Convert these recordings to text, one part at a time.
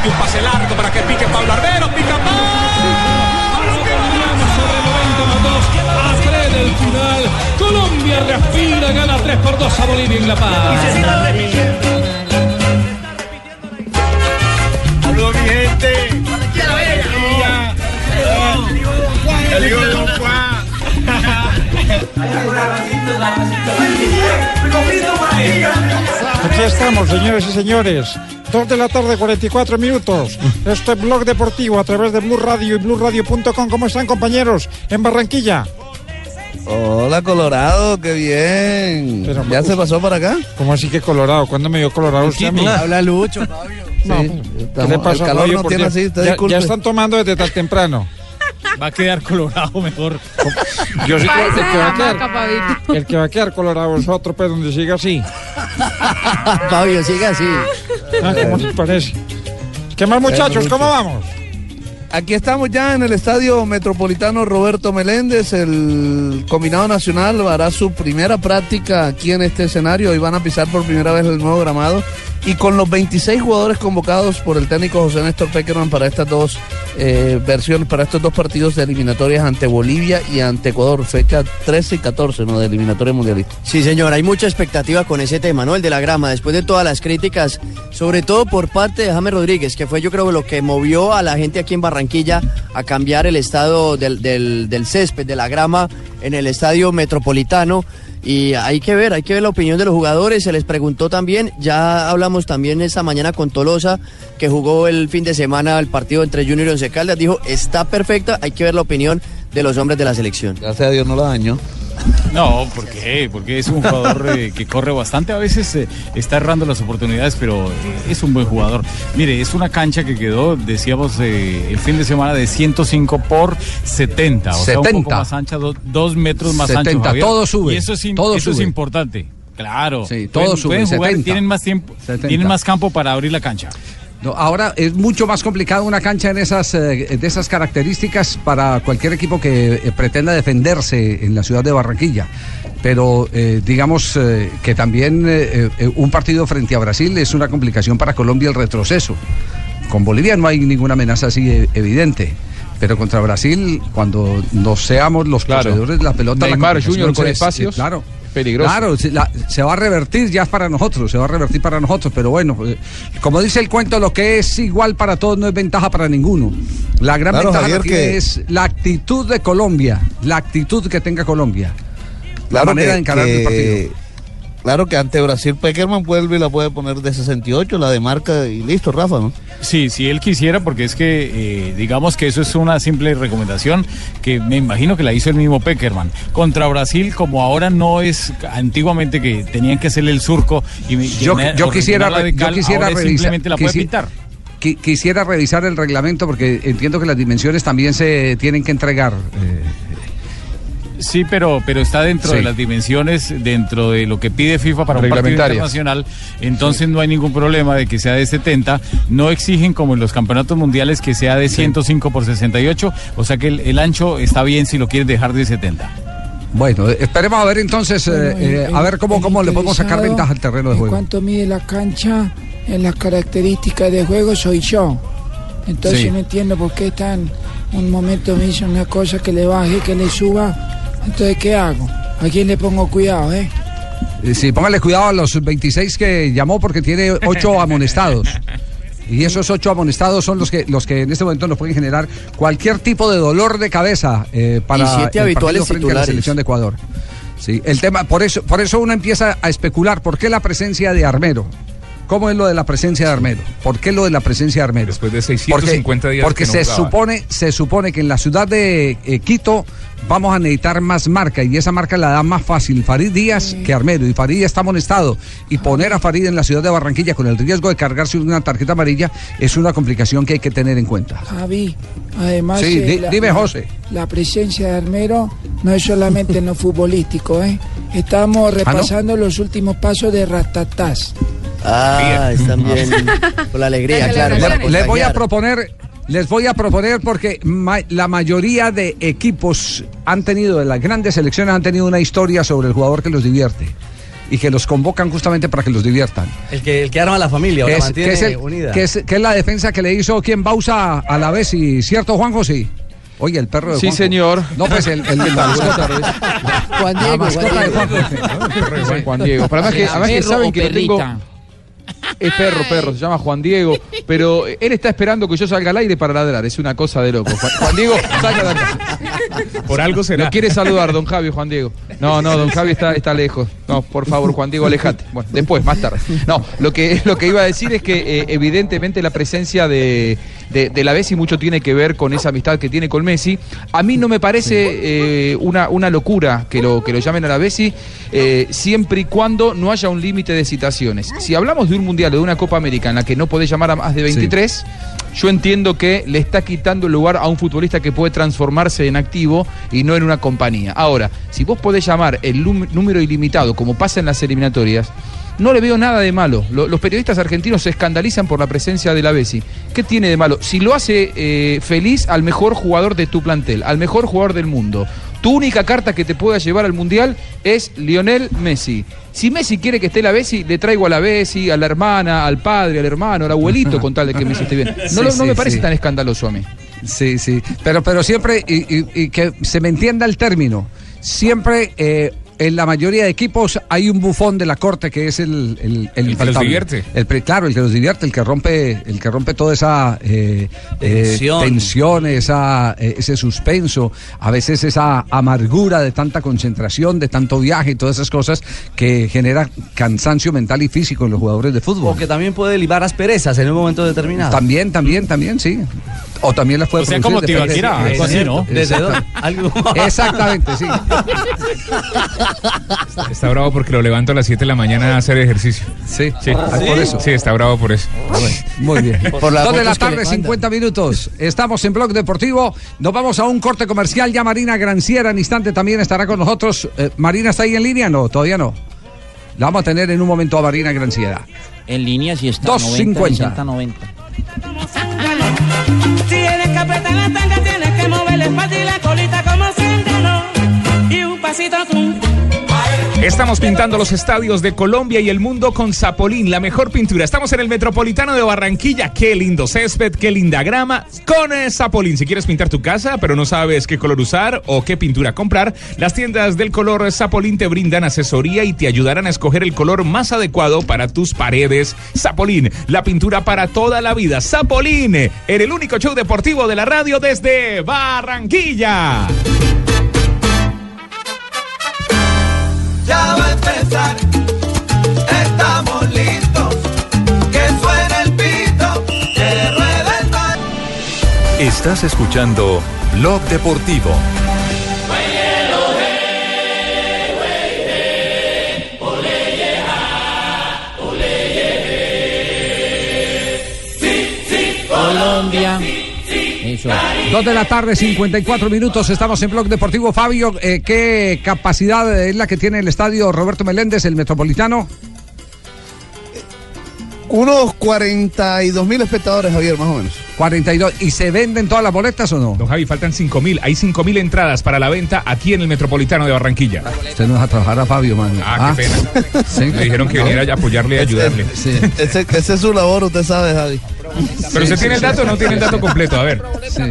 Mete un pase largo para que pique Pablo Arbero. Pica A 3 del final, Colombia respira, gana 3 por 2 a Bolivia en La Paz. El. Aquí estamos, señores y señores. Dos de la tarde, 44 minutos. Este blog deportivo a través de Blue Radio y BlueRadio.com. ¿Cómo están, compañeros? En Barranquilla. Hola Colorado, qué bien. Pero, ¿Ya se pasó para acá? ¿Cómo así que colorado? ¿Cuándo me dio colorado usted a mí? Habla Lucho, Fabio. No, Sí, ¿Qué estamos- le pasa, el calor Fabio, no tiene Dios? así, usted ya, están tomando desde tan temprano. Va a quedar colorado mejor. Yo sí creo que el que va a quedar, el que va a quedar colorado es otro, pues donde siga así. Fabio, sigue así. Ah, ¿Cómo les parece? ¿Qué más, muchachos? ¿Cómo vamos? Aquí estamos ya en el Estadio Metropolitano Roberto Meléndez. El combinado nacional hará su primera práctica aquí en este escenario. Hoy van a pisar por primera vez el nuevo gramado. Y con los 26 jugadores convocados por el técnico José Néstor Peckerman para estas dos eh, versiones, para estos dos partidos de eliminatorias ante Bolivia y ante Ecuador, fecha 13 y 14, ¿no? De eliminatoria mundialista. Sí, señor, hay mucha expectativa con ese tema, ¿no? El de la grama, después de todas las críticas, sobre todo por parte de James Rodríguez, que fue yo creo lo que movió a la gente aquí en Barranquilla a cambiar el estado del- del césped, de la grama en el estadio metropolitano. Y hay que ver, hay que ver la opinión de los jugadores, se les preguntó también, ya hablamos también esta mañana con Tolosa, que jugó el fin de semana el partido entre Junior y Once Caldas, dijo, está perfecta, hay que ver la opinión de los hombres de la selección. Gracias a Dios no la dañó. No, ¿por qué? Porque es un jugador eh, que corre bastante. A veces eh, está errando las oportunidades, pero eh, es un buen jugador. Mire, es una cancha que quedó, decíamos, eh, el fin de semana de 105 por 70. O sea, un poco 70. más ancha, do- dos metros más 70, ancho. Javier. todo sube, Y eso es, todo eso es importante. Claro. Sí, todo Pueden- sube, pueden jugar, 70. tienen más tiempo, 70. tienen más campo para abrir la cancha. No, ahora es mucho más complicado una cancha en esas, eh, de esas características para cualquier equipo que eh, pretenda defenderse en la ciudad de Barranquilla. Pero eh, digamos que también un partido frente a Brasil es una complicación para Colombia el retroceso. Con Bolivia no hay ninguna amenaza así evidente. Pero contra Brasil, cuando no seamos los Claro. poseedores de la pelota, la Neymar complicación Junior con espacios, claro. Peligroso. Claro, se, la- se va a revertir ya es para nosotros, se va a revertir para nosotros, pero bueno, eh, como dice el cuento, lo que es igual para todos no es ventaja para ninguno. La gran Claro, ventaja Javier, que- es la actitud de Colombia, la actitud que tenga Colombia, la manera que- de encarar el partido. Claro que ante Brasil Peckerman vuelve y la puede poner de 68, la de marca y listo, Rafa, ¿no? Sí, si él quisiera, porque es que eh, digamos que eso es una simple recomendación que me imagino que la hizo el mismo Peckerman. Contra Brasil, como ahora no es antiguamente que tenían que hacerle el surco y Yo, llenar- yo quisiera, yo quisiera ahora revisar. simplemente la puede quisi- pintar. qui- quisiera revisar el reglamento porque entiendo que las dimensiones también se tienen que entregar. eh, Sí, pero, pero está dentro Sí. de las dimensiones, dentro de lo que pide FIFA para un partido internacional. Entonces no hay ningún problema de que sea de 70. No exigen como en los campeonatos mundiales que sea de 105 por 68. O sea que el, el ancho está bien si lo quieres dejar de 70. Bueno, esperemos a ver entonces, eh, Bueno, el- eh, a ver cómo, cómo le podemos sacar ventaja al terreno de en juego. cuánto mide la cancha en las características de juego soy yo. Entonces Sí. no entiendo por qué tan un momento me dice una cosa que le baje, que le suba. Entonces, ¿qué hago? ¿A quién le pongo cuidado, eh? Eh, Sí, póngale cuidado a los 26 que llamó porque tiene 8 amonestados. Y esos ocho amonestados son los que, los que en este momento nos pueden generar cualquier tipo de dolor de cabeza eh, para Y siete el habituales partido frente a la selección de Ecuador. Sí, el tema, por eso, por eso uno empieza a especular por qué la presencia de Armero. ¿Cómo es lo de la presencia de Armero? ¿Por qué lo de la presencia de Armero? Después de 650 porque, días Porque que no se jugaba. supone, se supone que en la ciudad de eh, Quito vamos a necesitar más marca y esa marca la da más fácil Farid Díaz que Armero y Farid ya está amonestado y poner a Farid en la ciudad de Barranquilla con el riesgo de cargarse una tarjeta amarilla es una complicación que hay que tener en cuenta. Javi, además. Sí, eh, la- dime, José. La presencia de Armero no es solamente en lo futbolístico, ¿eh? Estamos repasando los últimos pasos de Ratatás. Ah, están bien. Con la alegría, claro. Le- les voy a proponer, les voy a proponer porque ma- la mayoría de equipos han tenido, de las grandes selecciones han tenido una historia sobre el jugador que los divierte y que los convocan justamente para que los diviertan. El que, el que arma la familia, o Que la es, mantiene que es el- unida. que es- que es la defensa que le hizo quien Bausa a la vez y cierto Juan José. Oye, el perro de Sí, Juanjo. señor. No, pues el, el, el- la mascota, Juan la Diego, mascota Juan de. Juanjo. Juan Diego. Pero además que, además que ¿Perro saben o que lo tengo. Es perro, perro, se llama Juan Diego. Pero él está esperando que yo salga al aire para ladrar. Es una cosa de loco. Juan Diego, salga de acá. Por algo será. Lo quiere saludar, don Javi, Juan Diego. No, no, don Javi está, está lejos. No, por favor, Juan Diego, alejate. Bueno, después, más tarde. No, lo que, lo que iba a decir es que eh, evidentemente la presencia de, de, de la Bessi mucho tiene que ver con esa amistad que tiene con Messi. A mí no me parece eh, una, una locura que lo, que lo llamen a la Bessi, eh, siempre y cuando no haya un límite de citaciones. Si hablamos de un Mundial o de una Copa América en la que no podés llamar a más de 23, yo entiendo que le está quitando el lugar a un futbolista que puede transformarse en activo y no en una compañía. Ahora, si vos podés llamar el número ilimitado, como pasa en las eliminatorias, no le veo nada de malo. Lo- los periodistas argentinos se escandalizan por la presencia de la Bessi. ¿Qué tiene de malo? Si lo hace eh, feliz al mejor jugador de tu plantel, al mejor jugador del mundo. Tu única carta que te pueda llevar al Mundial es Lionel Messi. Si Messi quiere que esté la Bessi, le traigo a la Bessi, a la hermana, al padre, al hermano, al abuelito, con tal de que Messi esté bien. No, Sí, lo- no sí, me parece sí. tan escandaloso a mí. Sí, sí. Pero, pero siempre, y, y- y que se me entienda el término, siempre eh, en la mayoría de equipos hay un bufón de la corte que es el el, los infaltable. divierte. El pre- claro, el que los divierte, el que rompe, el que rompe toda esa eh, eh, Tensión. esa, eh, ese suspenso, a veces esa amargura de tanta concentración, de tanto viaje y todas esas cosas que genera cansancio mental y físico en los jugadores de fútbol. O que también puede libar asperezas en un momento determinado. También, también, también, sí. O también las puede O sea, producir, como algo así, ¿no? Exactamente, sí. Está bravo porque lo levanto a las 7 de la mañana a hacer ejercicio. Sí, Sí, Ah, por eso. Sí, está bravo por eso. Muy bien. Por las Dos de la tarde, mandan. 50 minutos. Estamos en Blog Deportivo. Nos vamos a un corte comercial. Ya Marina Granciera en instante también estará con nosotros. Eh, ¿Marina está ahí en línea? No, todavía no. La vamos a tener en un momento a Marina Granciera. En línea sí está. 2.50. 90, 60, 90. Tienes que apretar Estamos pintando los estadios de Colombia y el mundo con Zapolín, la mejor pintura. Estamos en el Metropolitano de Barranquilla. Qué lindo césped, qué linda grama. Con eh, Zapolín, si quieres pintar tu casa, pero no sabes qué color usar o qué pintura comprar, las tiendas del color Zapolín te brindan asesoría y te ayudarán a escoger el color más adecuado para tus paredes. Zapolín, la pintura para toda la vida. Zapolín, en el único show deportivo de la radio desde Barranquilla. Ya va a empezar, estamos listos. Que suene el pito, que ruede el mar. Estás escuchando Blog Deportivo. Colombia. Dos de la tarde, 54 minutos. Estamos en Blog Deportivo. Fabio, eh, ¿qué capacidad es la que tiene el estadio Roberto Meléndez, el Metropolitano? Unos 42 mil espectadores, Javier, más o menos. 42. ¿Y se venden todas las boletas o no? Don Javi, faltan 5 mil. Hay 5 mil entradas para la venta aquí en el Metropolitano de Barranquilla. Usted no deja trabajar a Fabio, man. Ah, qué pena. Sí. Me dijeron que viniera a apoyarle y ayudarle. Sí. Ese, ese es su labor, usted sabe, Javi. Pero usted tiene el dato o no tiene el dato completo. A ver. Sí.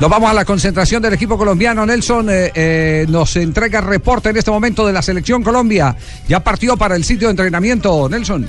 Nos vamos a la concentración del equipo colombiano. Nelson eh, eh, nos entrega reporte en este momento de la selección Colombia. Ya partió para el sitio de entrenamiento, Nelson.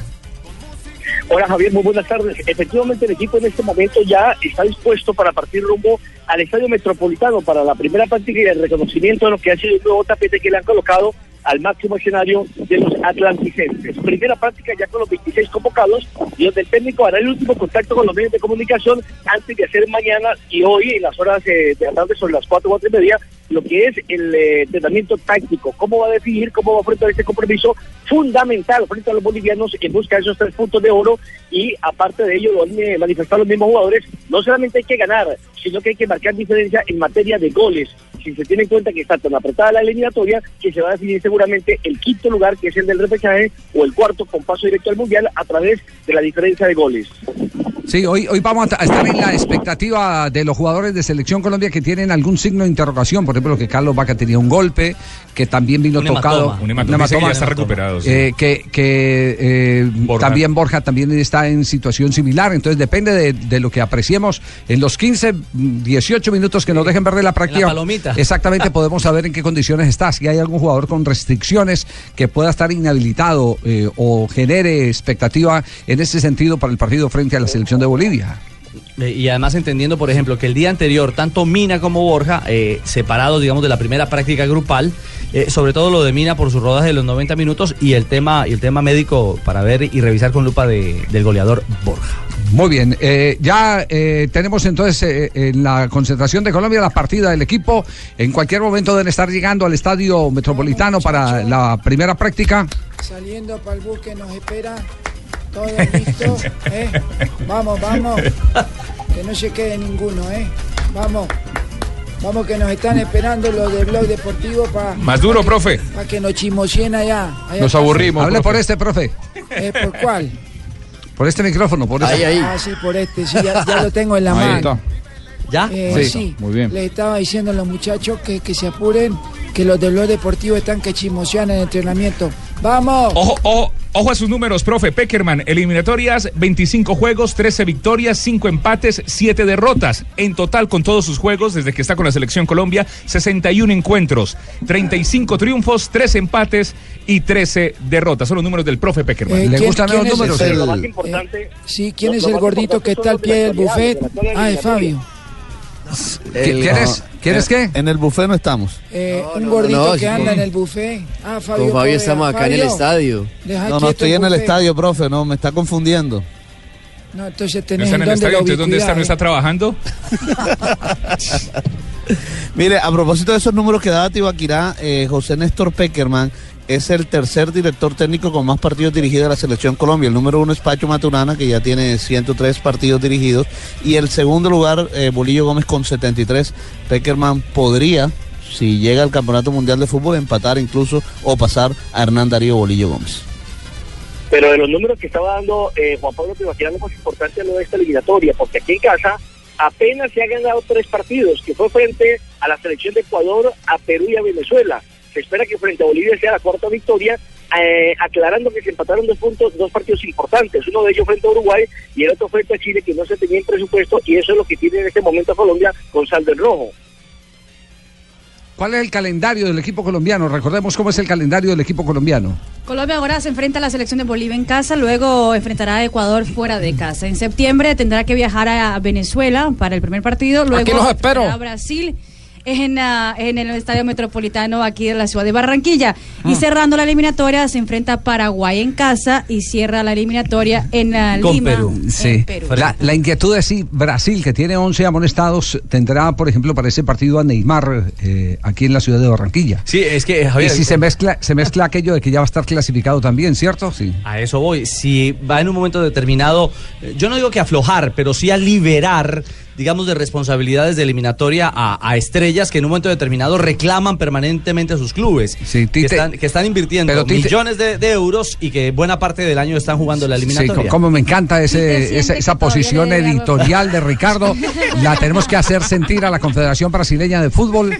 Hola Javier, muy buenas tardes. Efectivamente el equipo en este momento ya está dispuesto para partir rumbo al Estadio Metropolitano para la primera práctica y el reconocimiento de lo que ha sido el nuevo tapete que le han colocado al máximo escenario de los atlanticenses. Primera práctica ya con los 26 convocados y donde el técnico hará el último contacto con los medios de comunicación antes de hacer mañana y hoy en las horas eh, de la tarde sobre las 4 o 4 y media lo que es el eh, entrenamiento táctico, cómo va a definir, cómo va a enfrentar este compromiso fundamental frente a los bolivianos en busca de esos tres puntos de oro y aparte de ello lo han eh, manifestado los mismos jugadores, no solamente hay que ganar, sino que hay que marcar diferencia en materia de goles. Si se tiene en cuenta que está tan apretada la eliminatoria, que se va a definir seguramente el quinto lugar, que es el del repechaje, o el cuarto con paso directo al Mundial a través de la diferencia de goles. Sí, hoy, hoy vamos a estar en la expectativa de los jugadores de Selección Colombia que tienen algún signo de interrogación. Por ejemplo, que Carlos Vaca tenía un golpe, que también vino Un tocado. hematoma. Un hematoma. Dice que ya está recuperado, sí. Eh, que que eh, Borja. también Borja también está en situación similar. Entonces depende de, de lo que apreciemos en los 15, mm, 18 minutos que nos dejen ver de la práctica. palomita. Exactamente, podemos saber en qué condiciones está. Si hay algún jugador con restricciones que pueda estar inhabilitado eh, o genere expectativa en ese sentido para el partido frente a la selección de Bolivia. Eh, Y además entendiendo, por ejemplo, que el día anterior, tanto Mina como Borja, eh, separados, digamos, de la primera práctica grupal, eh, sobre todo lo de Mina por sus rodaje de los 90 minutos y el tema, y el tema médico para ver y revisar con lupa de- del goleador Borja. Muy bien, eh, ya eh, tenemos entonces eh, en la concentración de Colombia la partida del equipo. En cualquier momento deben estar llegando al estadio metropolitano para la primera práctica. Saliendo para el bus que nos espera. Todo listo. ¿eh? Vamos, vamos. Que no se quede ninguno, ¿eh? Vamos. Vamos que nos están esperando los de Blog Deportivo para Más duro, profe. que nos chismosien allá. allá Nos aburrimos, Hable por este, profe. ¿Eh, ¿Por cuál? Por este micrófono, por este. Ah, sí, por este, sí, ya, ya lo tengo en la Ahí mano. está. ¿Ya? Eh, Sí, sí, muy bien. Les estaba diciendo a los muchachos que, que se apuren, que los de Blog Deportivo están que chismosean en el entrenamiento. ¡Vamos! Ojo, ojo, ojo a sus números, profe. Peckerman, eliminatorias, 25 juegos, 13 victorias, 5 empates, 7 derrotas. En total, con todos sus juegos, desde que está con la selección Colombia, 61 encuentros, 35 triunfos, 3 empates y 13 derrotas. Son los números del profe Peckerman. Eh, ¿quién- quién es el- Pero lo más eh, sí, ¿quién lo- es el gordito que está al pie del buffet? Ah, es Fabio. ¿Qui- ¿Quieres, ¿quieres qué? En el buffet no estamos. Eh, un gordito no, que anda con- en el buffet. Ah, Fabio. Con Fabio estamos acá en el estadio. No, no estoy en el estadio, profe, no, me está confundiendo. No, entonces ¿No tenés está en el estadio? la ¿Entonces dónde está? ¿No está ubicuidad, trabajando? Mire, a propósito de esos números que daba Tibaquirá, eh, José Néstor Peckerman es el tercer director técnico con más partidos dirigidos a la selección Colombia. El número uno es Pacho Maturana, que ya tiene 103 partidos dirigidos. Y el segundo lugar, eh, Bolillo Gómez con 73. Peckerman podría, si llega al Campeonato Mundial de Fútbol, empatar incluso o pasar a Hernán Darío Bolillo Gómez. Pero de los números que estaba dando eh, Juan Pablo Tibaquirá, lo más importante es lo de esta eliminatoria, porque aquí en casa apenas se han ganado tres partidos, que fue frente a la selección de Ecuador, a Perú y a Venezuela. Se espera que frente a Bolivia sea la cuarta victoria, eh, aclarando que se empataron dos puntos, dos partidos importantes, uno de ellos frente a Uruguay y el otro frente a Chile, que no se tenía en presupuesto, y eso es lo que tiene en este momento Colombia con saldo en rojo. ¿Cuál es el calendario del equipo colombiano? Recordemos cómo es el calendario del equipo colombiano. Colombia ahora se enfrenta a la selección de Bolivia en casa, luego enfrentará a Ecuador fuera de casa. En septiembre tendrá que viajar a Venezuela para el primer partido, luego Aquí los espero. enfrentará a Brasil. Es en, ah, en el Estadio Metropolitano aquí de la ciudad de Barranquilla. Y cerrando la eliminatoria se enfrenta a Paraguay en casa y cierra la eliminatoria en ah, Lima. en Sí. Perú. La, la inquietud es si Brasil, que tiene 11 amonestados, tendrá, por ejemplo, para ese partido a Neymar eh, aquí en la ciudad de Barranquilla. Sí, es que, Y si se mezcla, se mezcla aquello de que ya va a estar clasificado también, ¿cierto? Sí. A eso voy. Si va en un momento determinado, eh, yo no digo que aflojar, pero sí a liberar, digamos, de responsabilidades de eliminatoria a, a estrellas que en un momento determinado reclaman permanentemente a sus clubes. que, Tite- están, que están invirtiendo Pero Tite- millones de, de euros y que buena parte del año están jugando la Sí, eliminatoria. co- como me encanta ese, esa, que posición editorial de Ricardo. La tenemos que hacer sentir a la Confederación Brasileña de Fútbol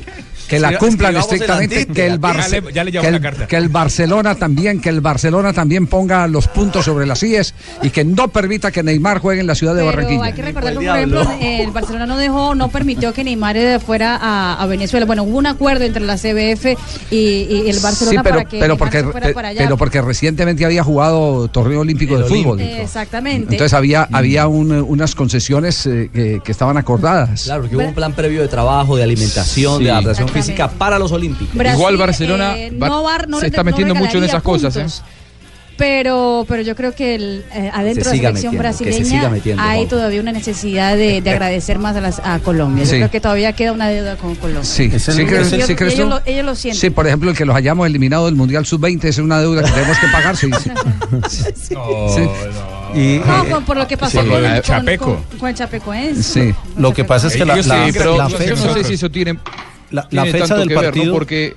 que la cumplan estrictamente, que el, Ya Barce- le- ya le llevo que, la el, carta. que el Barcelona también, que el Barcelona también ponga los puntos sobre las IES y que no permita que Neymar juegue en la ciudad de Pero Barranquilla. hay que recordar que, por ejemplo, el Barcelona no dejó, no permitió que Neymar eh, fuera a, a Venezuela. Bueno, hubo un acuerdo entre la CBF y, y el Barcelona Sí, pero, para que pero porque, se fuera para allá. pero porque recientemente había jugado torneo olímpico de fútbol. Exactamente. Entonces había, había un, eh, unas concesiones eh, que, que estaban acordadas. Claro, que hubo un plan previo de trabajo, de alimentación, Sí. de adaptación Exactamente. Física para los olímpicos. Brasil, Igual Barcelona eh, no va- no se está no metiendo mucho en esas cosas, ¿eh? Pero, pero yo creo que el, eh, adentro Se de la selección se brasileña siga metiendo, hay Pablo. todavía una necesidad de, de agradecer más a, las, a Colombia. Yo Sí. creo que todavía queda una deuda con Colombia. Sí, Ellos- sí, crees, ellos- sí crees ellos tú? lo- ellos lo sienten. Sí, por ejemplo, el que los hayamos eliminado del Mundial Sub-20 es una deuda que tenemos que pagar. Sí, sí. Y, No, eh, por, por lo que pasó sí. con, Con con- Chapeco. con- con el Chapecoense. Sí. Lo que pasa es que la, la- sí, pero la yo fecha, no sé si eso tiene, la, la fecha tanto del que ver, ¿no? partido Porque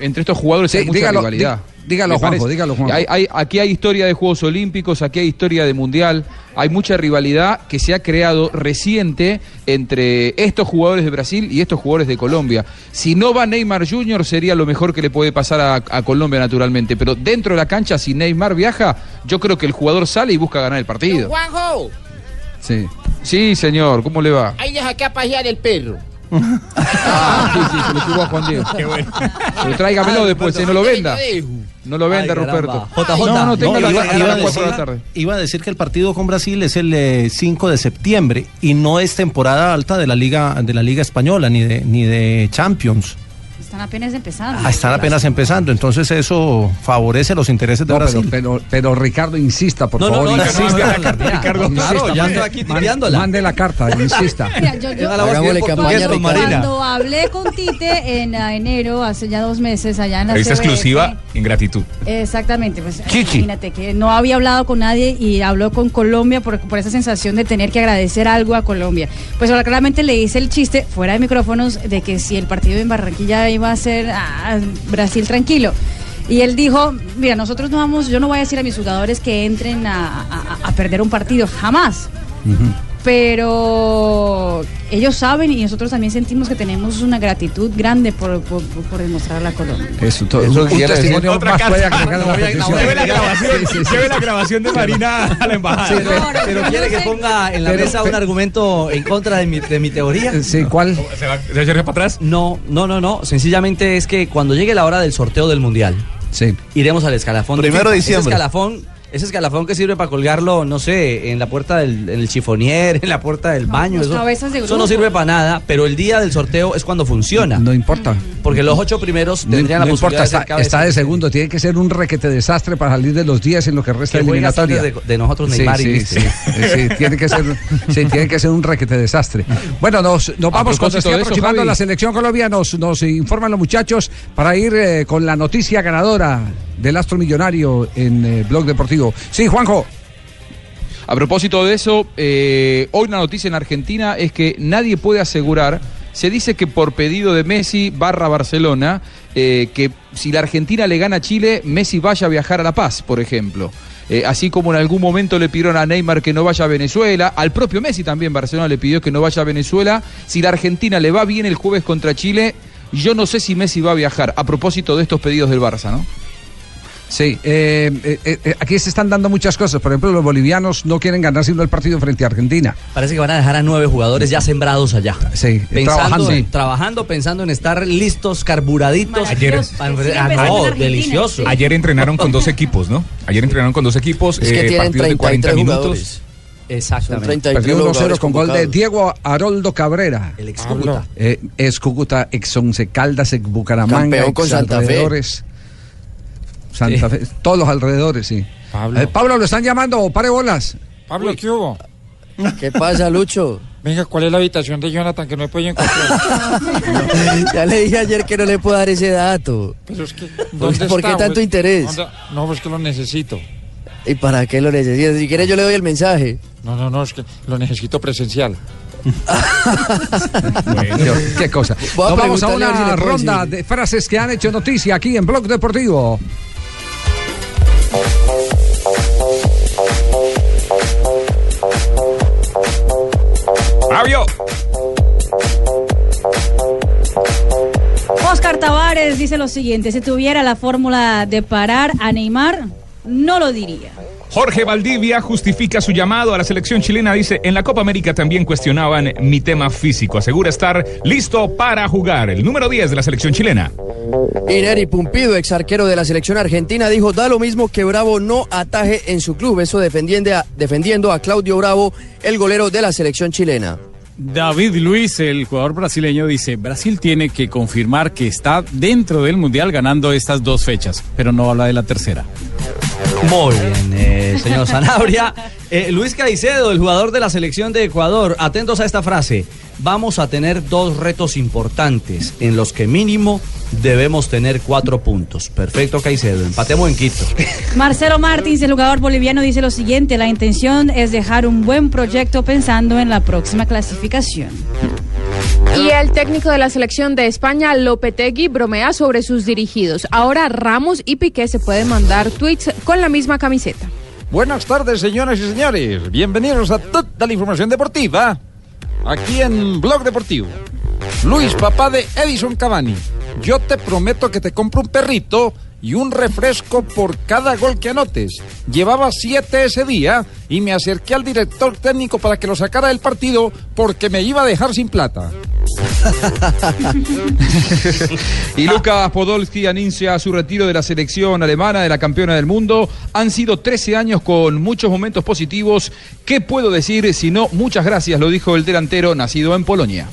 entre estos jugadores Sí, hay mucha dígalo, rivalidad. dígalo, Juanjo, dígalo, Juanjo. Hay- hay- aquí hay historia de Juegos Olímpicos, aquí hay historia de Mundial, hay mucha rivalidad que se ha creado reciente entre estos jugadores de Brasil y estos jugadores de Colombia. Si no va Neymar Jr. sería lo mejor que le puede pasar a, a Colombia naturalmente, pero dentro de la cancha si Neymar viaja, yo creo que el jugador sale y busca ganar el partido. Juanjo, Sí. Sí, señor, ¿cómo le va? ahí deja que a pasear el perro. Ah, sí, sí, se lo llevó a Juan Diego. Qué bueno. Pero tráigamelo después, eh, no lo venda. No lo venda, Ay. Ruperto. No, no, téngalo iba, a iba a las 4 de la decir, tarde. iba a decir que el partido con Brasil es el eh, 5 de septiembre y no es temporada alta de la liga de la liga española ni de ni de Champions. Están apenas empezando. Ah, están apenas empezando, entonces eso favorece los intereses de No, Brasil. pero, pero Ricardo insista, por No, favor. no, insista. no, no, no, no, Ricardo, Insista, ya mande- estoy aquí tipeándola. Mande la carta, insista. Mira, yo- yo- cuando, cuando hablé con Tite en ah, enero, hace ya dos meses, allá en la Revista exclusiva, ingratitud. Exactamente, pues Kiki. imagínate que no había hablado con nadie y habló con Colombia por, por esa sensación de tener que agradecer algo a Colombia. Pues ahora claramente le hice el chiste fuera de micrófonos de que si el partido en Barranquilla iba a ser ah, Brasil tranquilo. Y él dijo, mira, nosotros no vamos, yo no voy a decir a mis jugadores que entren a perder un partido, jamás. Pero ellos saben y nosotros también sentimos que tenemos una gratitud grande por, por, por- por demostrarle a Colombia. Eso, todo, Eso un quiere decir- testimonio Otra más puede agregar la No, lleve la grabación, Sí, sí, sí. lleve la grabación de Marina a la embajada. Sí, pero, pero quiere que ponga en la Pero- mesa un argumento en contra de mi, de mi teoría. Sí, ¿cuál? ¿Se va, se va a echar para atrás? No, no, no, no. Sencillamente es que cuando llegue la hora del sorteo del mundial, sí. iremos al escalafón. Primero de Ese diciembre. escalafón, ese escalafón que sirve para colgarlo, no sé, en la puerta del en el chifonier, en la puerta del baño. los Eso, de eso no sirve para nada, pero el día del sorteo es cuando funciona. No importa. Porque los ocho primeros No, tendrían no la posibilidad importa, de está, ser cabezas. está de segundo. Tiene que ser un requete desastre para salir de los días en lo que resta Que eliminatoria. de- de nosotros, Sí, Neymar y sí, sí, sí, tiene que ser, sí, tiene que ser un requete desastre. Bueno, nos, vamos con eso, aproximando Javi. la selección Colombia. Nos, nos informan los muchachos para ir eh, con la noticia ganadora del astro millonario en eh, Blog Deportivo. Sí, Juanjo. A propósito de eso, eh, hoy la noticia en Argentina es que nadie puede asegurar, se dice que por pedido de Messi barra Barcelona, eh, que si la Argentina le gana a Chile, Messi vaya a viajar a La Paz, por ejemplo. Eh, así como en algún momento le pidieron a Neymar que no vaya a Venezuela, al propio Messi también Barcelona le pidió que no vaya a Venezuela. Si la Argentina le va bien el jueves contra Chile, yo no sé si Messi va a viajar, a propósito de estos pedidos del Barça, ¿no? Sí, eh, eh, eh, aquí se están dando muchas cosas. Por ejemplo, los bolivianos no quieren ganar sino el partido frente a Argentina. Parece que van a dejar a nueve jugadores ya sembrados allá. Sí, Pensando, trabajando. trabajando, pensando en estar listos, carburaditos. Ayer- para enfrentar- Sí, ah, no, en delicioso. sí. Ayer entrenaron con dos equipos, ¿no? Ayer entrenaron con dos equipos, Es que eh, tienen partidos de 40 33 minutos. jugadores. Exactamente. 33 Perdió 1-0 jugadores con gol de. Diego Haroldo Cabrera. El ex Cúcuta. Eh, ex Cúcuta, ex Once Caldas, ex Bucaramanga, Campeón ex con Santa Fe. Santa Fe, todos los alrededores, sí. Pablo. Eh, Pablo, lo están llamando, pare bolas. Pablo, ¿qué hubo? ¿Qué pasa, Lucho? Venga, ¿cuál es la habitación de Jonathan que no he podido encontrar? ya le dije ayer que no le puedo dar ese dato. Pero es que, ¿Por, ¿dónde por qué tanto Pues, interés? ¿dónde- No, pues que lo necesito. ¿Y para qué lo necesitas? Si quieres yo le doy el mensaje. No, no, no, es que lo necesito presencial. Dios, qué cosa. Nos vamos a si una ronda de frases que han hecho noticia aquí en Blog Deportivo. ¡Fabio! Oscar Tavares dice lo siguiente, si tuviera la fórmula de parar a Neymar, no lo diría. Jorge Valdivia justifica su llamado a la selección chilena. Dice, en la Copa América también cuestionaban mi tema físico. Asegura estar listo para jugar. El número 10 de la selección chilena. Y Pumpido, ex arquero de la selección argentina, dijo, da lo mismo que Bravo no ataje en su club. Eso defendiendo a, defendiendo a Claudio Bravo, el golero de la selección chilena. David Luis, el jugador brasileño, dice, Brasil tiene que confirmar que está dentro del Mundial ganando estas dos fechas, pero no habla de la tercera. Muy bien, eh, señor Sanabria. Eh, Luis Caicedo, el jugador de la selección de Ecuador, atentos a esta frase. Vamos a tener dos retos importantes en los que mínimo debemos tener cuatro puntos. Perfecto, Caicedo. Empatemos en Quito. Marcelo Martins, el jugador boliviano, dice lo siguiente, la intención es dejar un buen proyecto pensando en la próxima clasificación. Y el técnico de la selección de España, Lopetegui, bromea sobre sus dirigidos. Ahora Ramos y Piqué se pueden mandar tweets con la misma camiseta. Buenas tardes, señoras y señores. Bienvenidos a toda la información deportiva. Aquí en Blog Deportivo. Luis, papá de Edison Cavani. Yo te prometo que te compro un perrito y un refresco por cada gol que anotes. Llevaba siete ese día y me acerqué al director técnico para que lo sacara del partido porque me iba a dejar sin plata. y Lucas Podolski anuncia su retiro de la selección alemana de la campeona del mundo. Han sido 13 años con muchos momentos positivos. ¿Qué puedo decir si no muchas gracias? Lo dijo el delantero nacido en Polonia.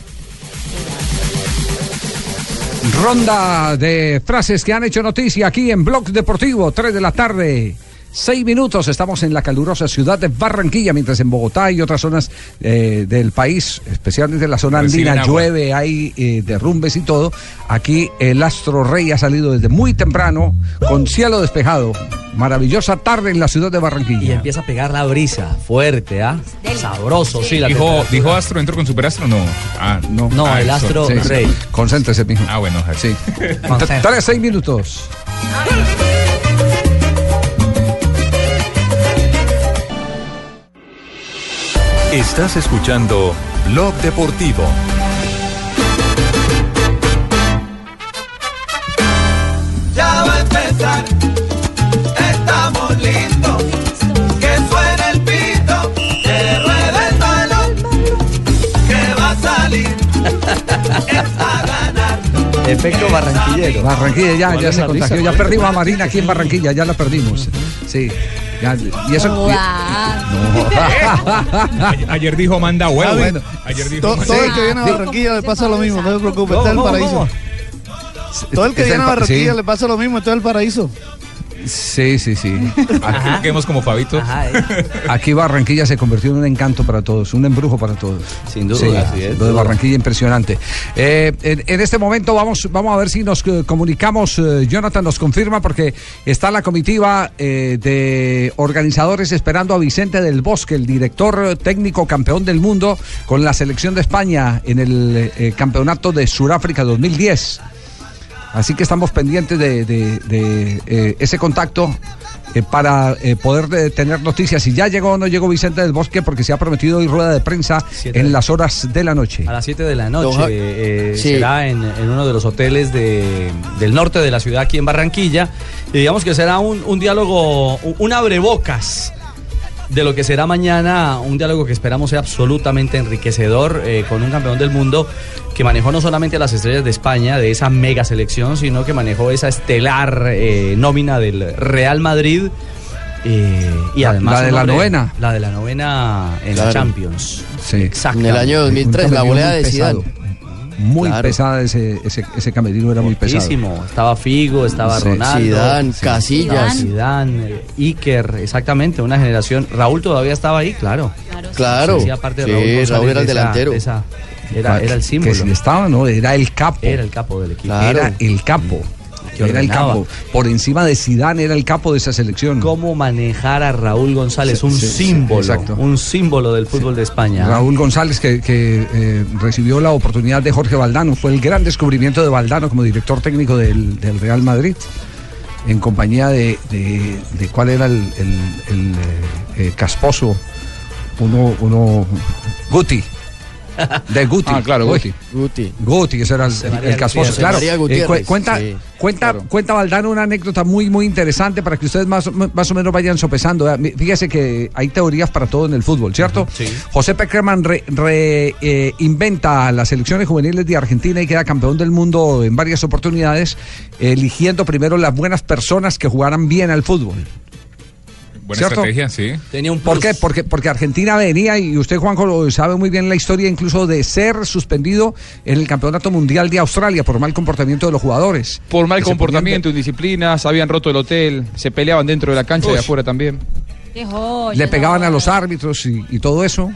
Ronda de frases que han hecho noticia aquí en Blog Deportivo, 3 de la tarde. Seis minutos, estamos en la calurosa ciudad de Barranquilla, mientras en Bogotá y otras zonas eh, del país, especialmente en la zona Reciben andina, agua. llueve, hay eh, derrumbes y todo. Aquí el astro rey ha salido desde muy temprano, con cielo despejado. Maravillosa tarde en la ciudad de Barranquilla. Y empieza a pegar la brisa fuerte, ¿ah? Sabroso, sí. La Dijo, dijo Astro, ¿entró con Superastro? No. Ah, no. No, Ah, el eso. Astro Sí. Rey. Concéntrese, mijo. Ah, bueno. Sí. Tres, seis minutos. Estás escuchando Blog Deportivo. Ya va a empezar, estamos listos. Que suene el pito, que ruede el balón, que va a salir, es a ganar. Efecto barranquillero. Barranquilla ya, ¿Cuál ya se contagió. Ya ¿Cuál es perdimos a Marina aquí en Barranquilla, ya la perdimos. Sí. Ya, y eso. Ayer- Ayer dijo manda huevo. Ah, bueno. Ayer dijo To- manda todo el que viene a Barranquilla le pasa lo mismo, no se preocupe, está en el ¿Cómo, paraíso. Todo el que viene a Barranquilla le pasa lo mismo, está en el paraíso. Sí, sí, sí. Aquí quedemos como Fabito. Aquí Barranquilla se convirtió en un encanto para todos, un embrujo para todos. Sin duda, Sí, así es. Lo de Barranquilla impresionante. Eh, en, en este momento vamos, vamos a ver si nos eh, comunicamos. eh, Jonathan nos confirma porque está la comitiva eh, de organizadores esperando a Vicente del Bosque, el director técnico campeón del mundo con la selección de España en el eh, campeonato de Sudáfrica 2010. Así que estamos pendientes de, de- de, eh, ese contacto eh, para eh, poder tener noticias si ya llegó o no llegó Vicente del Bosque, porque se ha prometido hoy rueda de prensa Siete. en las horas de la noche. A las 7 de la noche eh, Sí. será en, en uno de los hoteles de- del norte de la ciudad, aquí en Barranquilla. Y digamos que será un, un diálogo, un, un abrebocas de lo que será mañana, un diálogo que esperamos sea absolutamente enriquecedor eh, con un campeón del mundo que manejó no solamente a las estrellas de España, de esa mega selección, sino que manejó esa estelar eh, nómina del Real Madrid. eh, y La- además la de la novena. La de la novena en la. Champions. Sí. Exacto. En el año 2003, Un la volea de. Zidane. Muy Claro. pesada ese, ese, ese camerino, era muy pesado. Estaba Figo, estaba Sí. Ronaldo. Zidane, Casillas. Zidane, eh, Iker, exactamente, una generación. Raúl todavía estaba ahí, claro. Claro. Sí, aparte de Sí, Raúl, Raúl era el de esa- delantero. de esa- era, era el Que símbolo. si estaba, no, era el capo. Era el capo del equipo. Claro. Era el capo. Era el capo. Por encima de Zidane era el capo de esa selección. Cómo manejar a Raúl González, Sí, un sí, sí, símbolo, exacto. un símbolo del fútbol de España. Raúl González, que, que, eh, recibió la oportunidad de Jorge Valdano, fue el gran descubrimiento de Valdano como director técnico del, del Real Madrid, en compañía de, de- de cuál era el, el- el, eh, eh, casposo, uno, uno, Guti. De Guti. Ah, claro, Guti. Guti. Guti, ese era el, el casposo, claro. Eh, cu- cuenta, sí. cuenta, cuenta Valdano una anécdota muy, muy interesante para que ustedes más, más o menos vayan sopesando. Eh, mi- Fíjese que hay teorías para todo en el fútbol, ¿cierto? José Peckerman reinventa las selecciones juveniles de Argentina y queda campeón del mundo en varias oportunidades, eligiendo primero las buenas personas que jugaran bien al fútbol. Buena ¿Cierto? estrategia, sí. Tenía un ¿Por qué? Porque, porque Argentina venía, y usted, Juanjo, lo sabe muy bien la historia, incluso de ser suspendido en el Campeonato Mundial de Australia por mal comportamiento de los jugadores. Por mal comportamiento, indisciplinas, habían roto el hotel, se peleaban dentro de la cancha y Uy. afuera también. Qué joya, le pegaban a los árbitros y, y todo eso.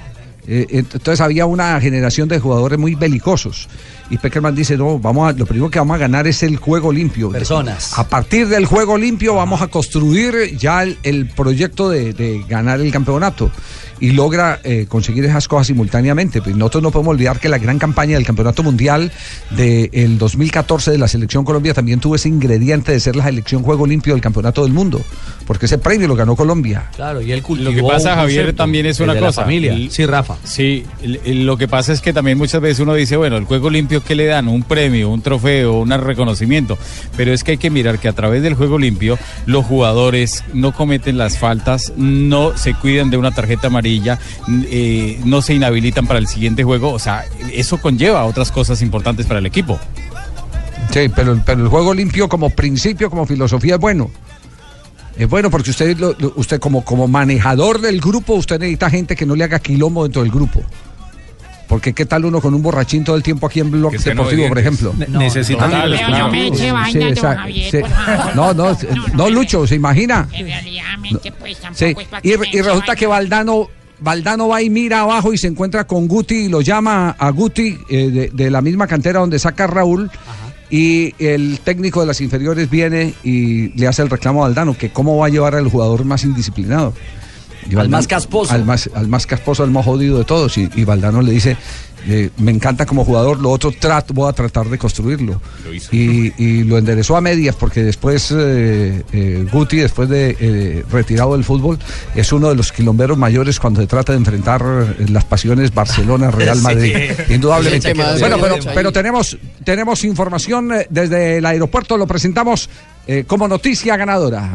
Eh, ent- entonces había una generación de jugadores muy belicosos. Y Peckerman dice, no, vamos a, lo primero que vamos a ganar es el juego limpio. Personas. A partir del juego limpio vamos a construir ya el, el proyecto de, de ganar el campeonato. Y logra eh, conseguir esas cosas simultáneamente. Pues nosotros no podemos olvidar que la gran campaña del Campeonato Mundial del 2014 de la Selección Colombia también tuvo ese ingrediente de ser la selección juego limpio del Campeonato del Mundo. Porque ese premio lo ganó Colombia. Claro, y él cultivó Lo que pasa, Javier, también es el una de la cosa. familia. El- Sí, Rafa. Sí, el- el- lo que pasa es que también muchas veces uno dice, bueno, el juego limpio, ¿qué le dan? Un premio, un trofeo, un reconocimiento. Pero es que hay que mirar que a través del juego limpio, los jugadores no cometen las faltas, no se cuidan de una tarjeta amarilla, eh, no se inhabilitan para el siguiente juego. O sea, eso conlleva otras cosas importantes para el equipo. Sí, pero, pero el juego limpio como principio, como filosofía es bueno. Es bueno porque usted, usted como, como manejador del grupo, usted necesita gente que no le haga quilombo dentro del grupo. Porque qué tal uno con un borrachín todo el tiempo aquí en Blog Que Deportivo, por ejemplo. Ne- necesitan líderes, claro. claro. me eche baña, Sí, don esa- Javier, sí. por favor. No, no, no, Lucho, ¿se imagina? Pues Sí, y, resulta baña. que Valdano, Valdano va y mira abajo y se encuentra con Guti y lo llama a Guti eh, de, de la misma cantera donde saca a Raúl. Y el técnico de las inferiores viene y le hace el reclamo a Valdano, que cómo va a llevar al jugador más indisciplinado. Y Al más casposo. Al más, al más casposo, al más jodido de todos. Y, y Valdano le dice, eh, me encanta como jugador, lo otro trato, voy a tratar de construirlo. Y, y lo enderezó a medias porque después eh, eh, Guti, después de eh, retirado del fútbol, es uno de los quilomberos mayores cuando se trata de enfrentar las pasiones Barcelona-Real Sí. Madrid. Indudablemente. Sí, Bueno, pero, pero tenemos, tenemos información desde el aeropuerto, lo presentamos eh, como noticia ganadora.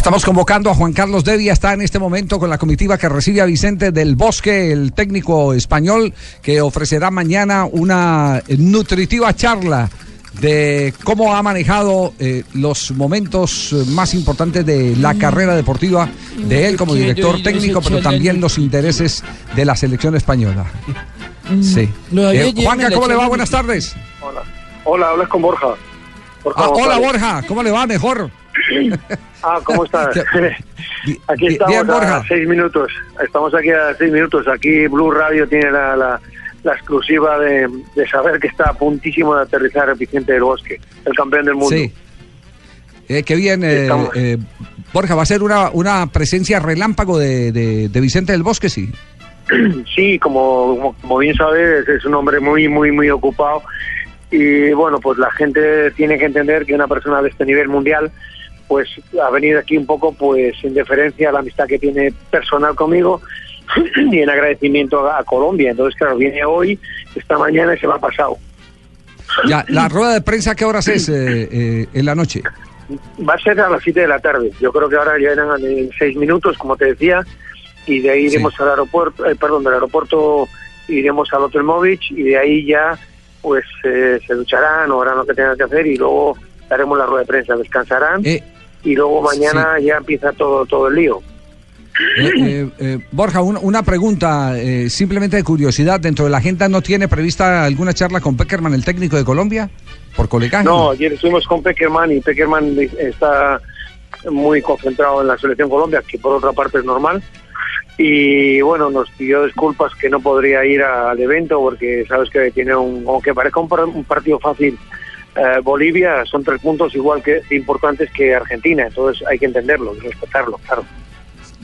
Estamos convocando a Juan Carlos Devia, está en este momento con la comitiva que recibe a Vicente del Bosque, el técnico español, que ofrecerá mañana una nutritiva charla de cómo ha manejado eh, los momentos eh, más importantes de la carrera deportiva de él como director técnico, pero también los intereses de la selección española. Sí. Lo Eh, Juanca, ¿cómo le va? Buenas tardes. Hola. Hola, hablas con Borja. Borja Ah, hola. Borja, ¿cómo le va? Mejor. Ah, ¿cómo estás? Aquí Bien, estamos Borja. a seis minutos. Estamos aquí a seis minutos. Aquí Blue Radio tiene la, la, la exclusiva de, de saber que está a puntísimo de aterrizar Vicente del Bosque, el campeón del mundo. Sí. Eh, qué bien, eh, eh, Borja, va a ser una, una presencia relámpago de, de- de Vicente del Bosque, sí. Sí, como, como bien sabes, es un hombre muy, muy, muy ocupado. Y bueno, pues la gente tiene que entender que una persona de este nivel mundial, pues ha venido aquí un poco, pues en deferencia a la amistad que tiene personal conmigo y en agradecimiento a, a Colombia. Entonces, claro, viene hoy, esta mañana y se va pasado. Ya, la rueda de prensa, ¿qué horas es eh, eh, en la noche? Va a ser a las 7 de la tarde. Yo creo que ahora ya eran en 6 minutos, como te decía, y de ahí iremos al aeropuerto, eh, perdón, del aeropuerto iremos al Hotel Movich y de ahí ya pues eh, se ducharán o harán lo que tengan que hacer y luego haremos la rueda de prensa, descansarán Eh, y luego mañana ya empieza todo todo el lío. Eh, eh, eh, Borja, un- una pregunta eh, simplemente de curiosidad. ¿Dentro de la agenda no tiene prevista alguna charla con Peckerman, el técnico de Colombia? Por colegaje. No, ayer estuvimos con Peckerman y Peckerman está muy concentrado en la selección Colombia, que por otra parte es normal. Y bueno, nos pidió disculpas que no podría ir al evento porque sabes que tiene un, aunque parezca un, un partido fácil, eh, Bolivia son tres puntos igual que importantes que Argentina, entonces hay que entenderlo y respetarlo, claro.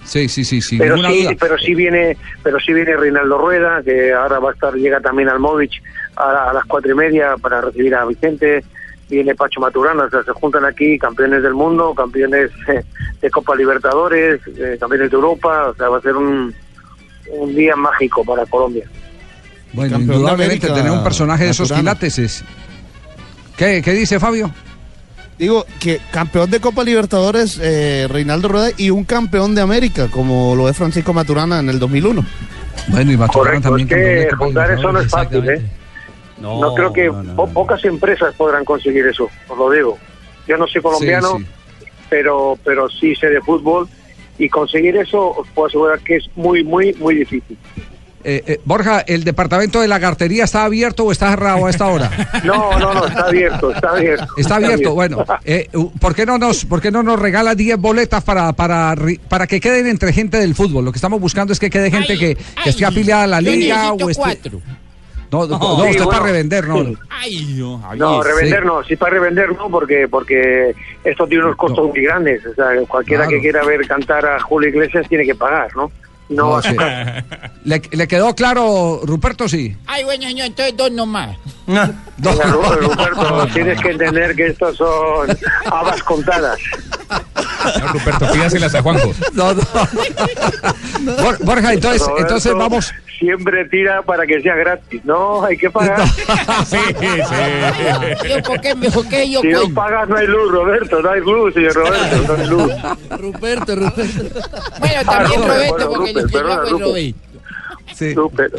Sí, sí, sí, sin pero sí, duda. pero sí viene, pero sí viene Reinaldo Rueda, que ahora va a estar, llega también al Movich a, a las cuatro y media para recibir a Vicente. Viene Pacho Maturana, o sea, se juntan aquí campeones del mundo, campeones eh, de Copa Libertadores, eh, campeones de Europa, o sea, va a ser un, un día mágico para Colombia. Bueno, indudablemente tener un personaje de esos quilates es. ¿Qué, qué dice Fabio? Digo que campeón de Copa Libertadores, eh, Reinaldo Rueda, y un campeón de América, como lo es Francisco Maturana en el 2001. Bueno, y Correcto, es que juntar eso no es fácil, ¿eh? No, creo que po- pocas empresas podrán conseguir eso, os lo digo. Yo no soy colombiano, Sí, pero pero sí sé de fútbol y conseguir eso os puedo asegurar que es muy, muy, muy difícil. Eh, eh, Borja, ¿el departamento de la cartería está abierto o está cerrado a esta hora? No, no, no, está abierto, está abierto. Está abierto, bueno. eh, uh, ¿por, qué no nos, ¿Por qué no nos regala 10 boletas para, para, ri- para que queden entre gente del fútbol? Lo que estamos buscando es que quede gente que, que esté afiliada a la liga o esté... cuatro. No, no, No, no, sí, usted bueno. para revender, no. Ay, no, Javier. No, revender Sí. no, sí para revender no, porque porque esto tiene unos costos muy grandes. O sea, cualquiera Claro. que quiera ver cantar a Julio Iglesias tiene que pagar, ¿no? No, No, sí. ¿Le, le quedó claro, Ruperto? Sí. Ay, bueno, señor, entonces dos nomás. Venga, Ru- Ruperto, tienes que entender que estos son habas contadas. Ruperto, pídaselas a Juanjo. No, no. Bor- Borja, entonces, entonces vamos. Siempre tira para que sea gratis. No, hay que pagar. sí, sí. Yo, ¿por qué, por qué yo Si no pagas, no hay luz, Roberto. No hay luz, señor Roberto. No hay luz. Ruperto, Ruperto. Bueno, Ah, también Roberto, bueno, porque Rupert, el que. Roberto. Sí.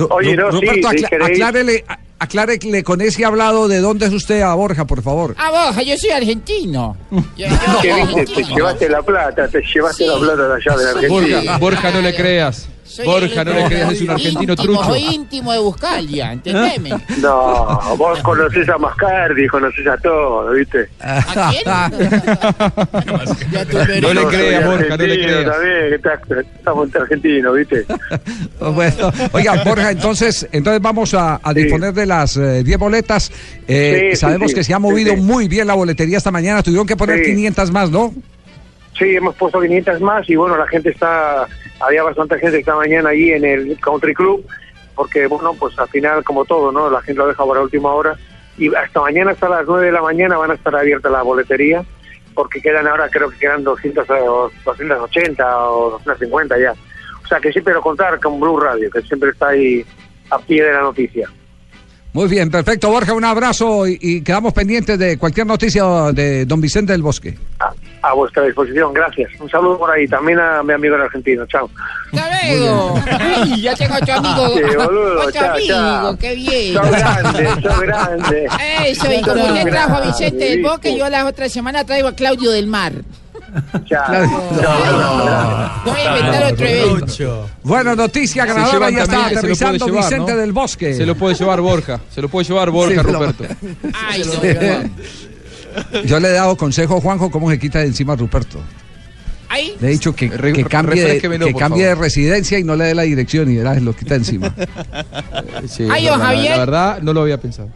Oye, no, sí, queréis- aclárele, a- aclárele con ese hablado de dónde es usted a Borja, por favor. Ah, Borja, yo soy argentino. Yo, yo ¿Qué soy viste? Te llevaste la plata, te llevaste la plata de allá de la Argentina. Borja, Borja, no le creas. Soy Borja, no le creas, es un argentino íntimo, trucho. Soy íntimo de Buscalia, ¿entendeme? No, vos conocés a Mascardi, conocés a todo, ¿viste? ¿A quién? No le creas, Borja, no le creas. También, estamos entre argentinos, ¿viste? Bueno, oiga, Borja, entonces, entonces vamos a, a disponer de las 10 boletas. Eh, Sí, sabemos sí, que se ha sí, movido sí. muy bien la boletería esta mañana. Tuvieron que poner Sí. 500 más, ¿no? Sí, hemos puesto 500 más y bueno, la gente está, había bastante gente esta mañana allí en el Country Club, porque bueno, pues al final como todo, ¿no? La gente lo deja para última hora y hasta mañana, hasta las 9 de la mañana van a estar abiertas la boletería, porque quedan ahora, creo que quedan 200 o 280 o 250 ya. O sea que sí, pero contar con Blue Radio, que siempre está ahí a pie de la noticia. Muy bien, perfecto, Borja, un abrazo y, y quedamos pendientes de cualquier noticia de don Vicente del Bosque. A, vuestra disposición, gracias. Un saludo por ahí, también a mi amigo el argentino, chao. Hasta luego. Ay, ya tengo otro amigo. Sí, boludo, otro chao, amigo, chao. qué bien. Sos grande, sos grande. Eso, y como usted trajo a Vicente del. Bosque, yo la otra semana traigo a Claudio del Mar. Voy a inventar otro evento. Bueno, noticia llevan ya está aterrizando llevar, Vicente ¿no? del Bosque. Se lo puede llevar Borja. Se lo puede llevar Borja, Sí, Ruperto. Ay, no, Yo le he dado consejo a Juanjo cómo se quita de encima a Ruperto. Ahí. Le he dicho que, Re- que cambie, de, que cambie de residencia y no le dé la dirección y verás, lo quita encima. Sí, Ay. La verdad, no lo había pensado.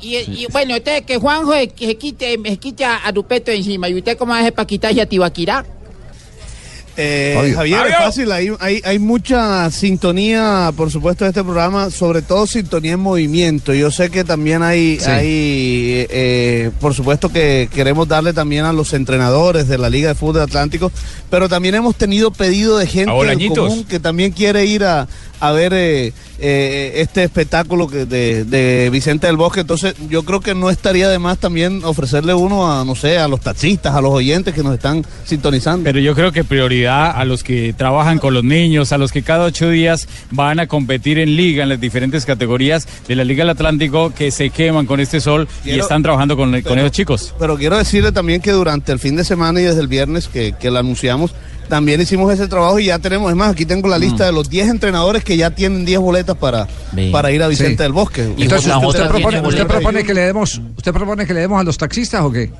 Y, y bueno, usted que Juanjo se, quite, se quite a Rupeto encima. ¿Y usted cómo hace para quitarse a Tibaquirá? Eh. Javier, es fácil, hay, hay, hay mucha sintonía, por supuesto, de este programa, sobre todo sintonía en movimiento. Yo sé que también hay, Sí. hay eh, por supuesto que queremos darle también a los entrenadores de la Liga de Fútbol Atlántico, pero también hemos tenido pedido de gente del común que también quiere ir a, a ver eh, eh, este espectáculo que de, de Vicente del Bosque. Entonces, yo creo que no estaría de más también ofrecerle uno a, no sé, a los taxistas, a los oyentes que nos están sintonizando. Pero yo creo que prioridad a los que trabajan con los niños, a los que cada ocho días van a competir en liga, en las diferentes categorías de la Liga del Atlántico, que se queman con este sol y están trabajando con, con esos chicos. Pero quiero decirle también que durante el fin de semana y desde el viernes que, que lo anunciamos, también hicimos ese trabajo y ya tenemos, es más, aquí tengo la lista de los 10 entrenadores que ya tienen 10 boletas para, para ir a Vicente Sí. del Bosque. Entonces, Usted- propone que le demos, usted propone que le demos a los taxistas o qué?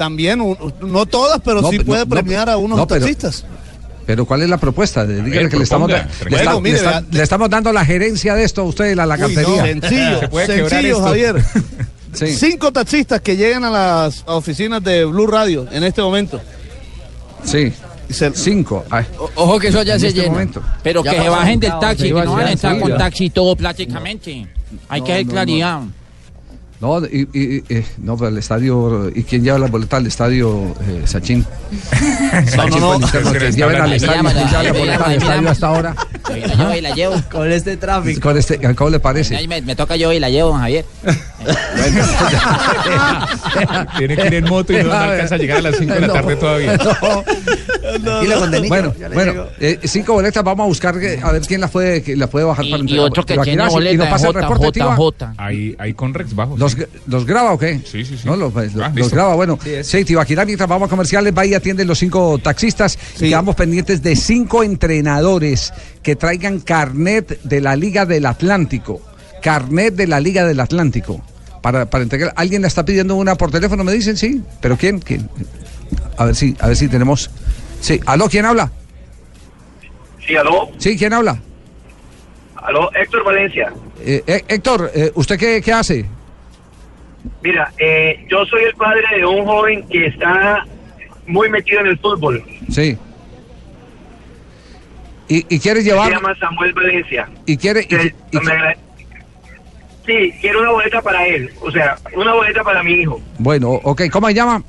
También, un- no todas, pero No, sí puede no, premiar a unos pero- taxistas. Pero ¿cuál es la propuesta? Dígale ver, que le estamos, da- le, está- mire, le está- vea, le estamos dando la gerencia de esto a usted, la, la Uy, no, cartería. sencillo, Se puede sencillo, esto. Javier. Sí. Cinco taxistas que llegan a las oficinas de Blue Radio en este momento. Sí, se- cinco. Ay, Ojo que eso ya en se este llena. momento. Pero Ya que se bajen del taxi, que no van a entrar con taxi todo prácticamente. Hay que hacer no, claridad. No, y, y- y- eh, no, pero el estadio, ¿y quién lleva la boleta al estadio eh, Sachín? Sachín no, no. interno, que lleven al estadio, ¿quién lleva la Mira, boleta al estadio hasta ahora? La llevo y la llevo. Con este tráfico. Con este, ¿Cómo le parece? Me, me toca yo y la llevo, don Javier. Tiene que ir en moto y no, no alcanza a llegar a las 5 de la tarde todavía. bueno, bueno, eh, cinco boletas, vamos a buscar que- a ver quién las puede, las puede bajar para y entregar. otro que tiene no hace- y no pasa el reporte, ahí con Rex bajo. ¿Los, sí. ¿Los graba o qué? Sí, sí, sí. No, los, los- Ah, los graba, bueno. Sí. Sí, Tibaquirá, mientras vamos a comerciales, va y atienden los cinco taxistas. Y quedamos pendientes de cinco entrenadores que traigan carnet de la Liga del Atlántico. Carnet de la Liga del Atlántico. Para, para entregar. ¿Alguien le está pidiendo una por teléfono? ¿Me dicen? Sí. ¿Pero quién? ¿Quién? A ver si, a ver si tenemos. Sí. ¿Aló? ¿Quién habla? Sí, aló, Sí, ¿quién habla? aló, Héctor Valencia. Eh, eh, Héctor, eh, ¿usted qué, qué hace? Mira, eh, yo soy el padre de un joven que está muy metido en el fútbol. Sí. ¿Y, y quiere Se llevar? llama Samuel Valencia. ¿Y quiere? y- y- agra- Sí, quiero una boleta para él, o sea, una boleta para mi hijo. bueno, ok, ¿cómo se llama?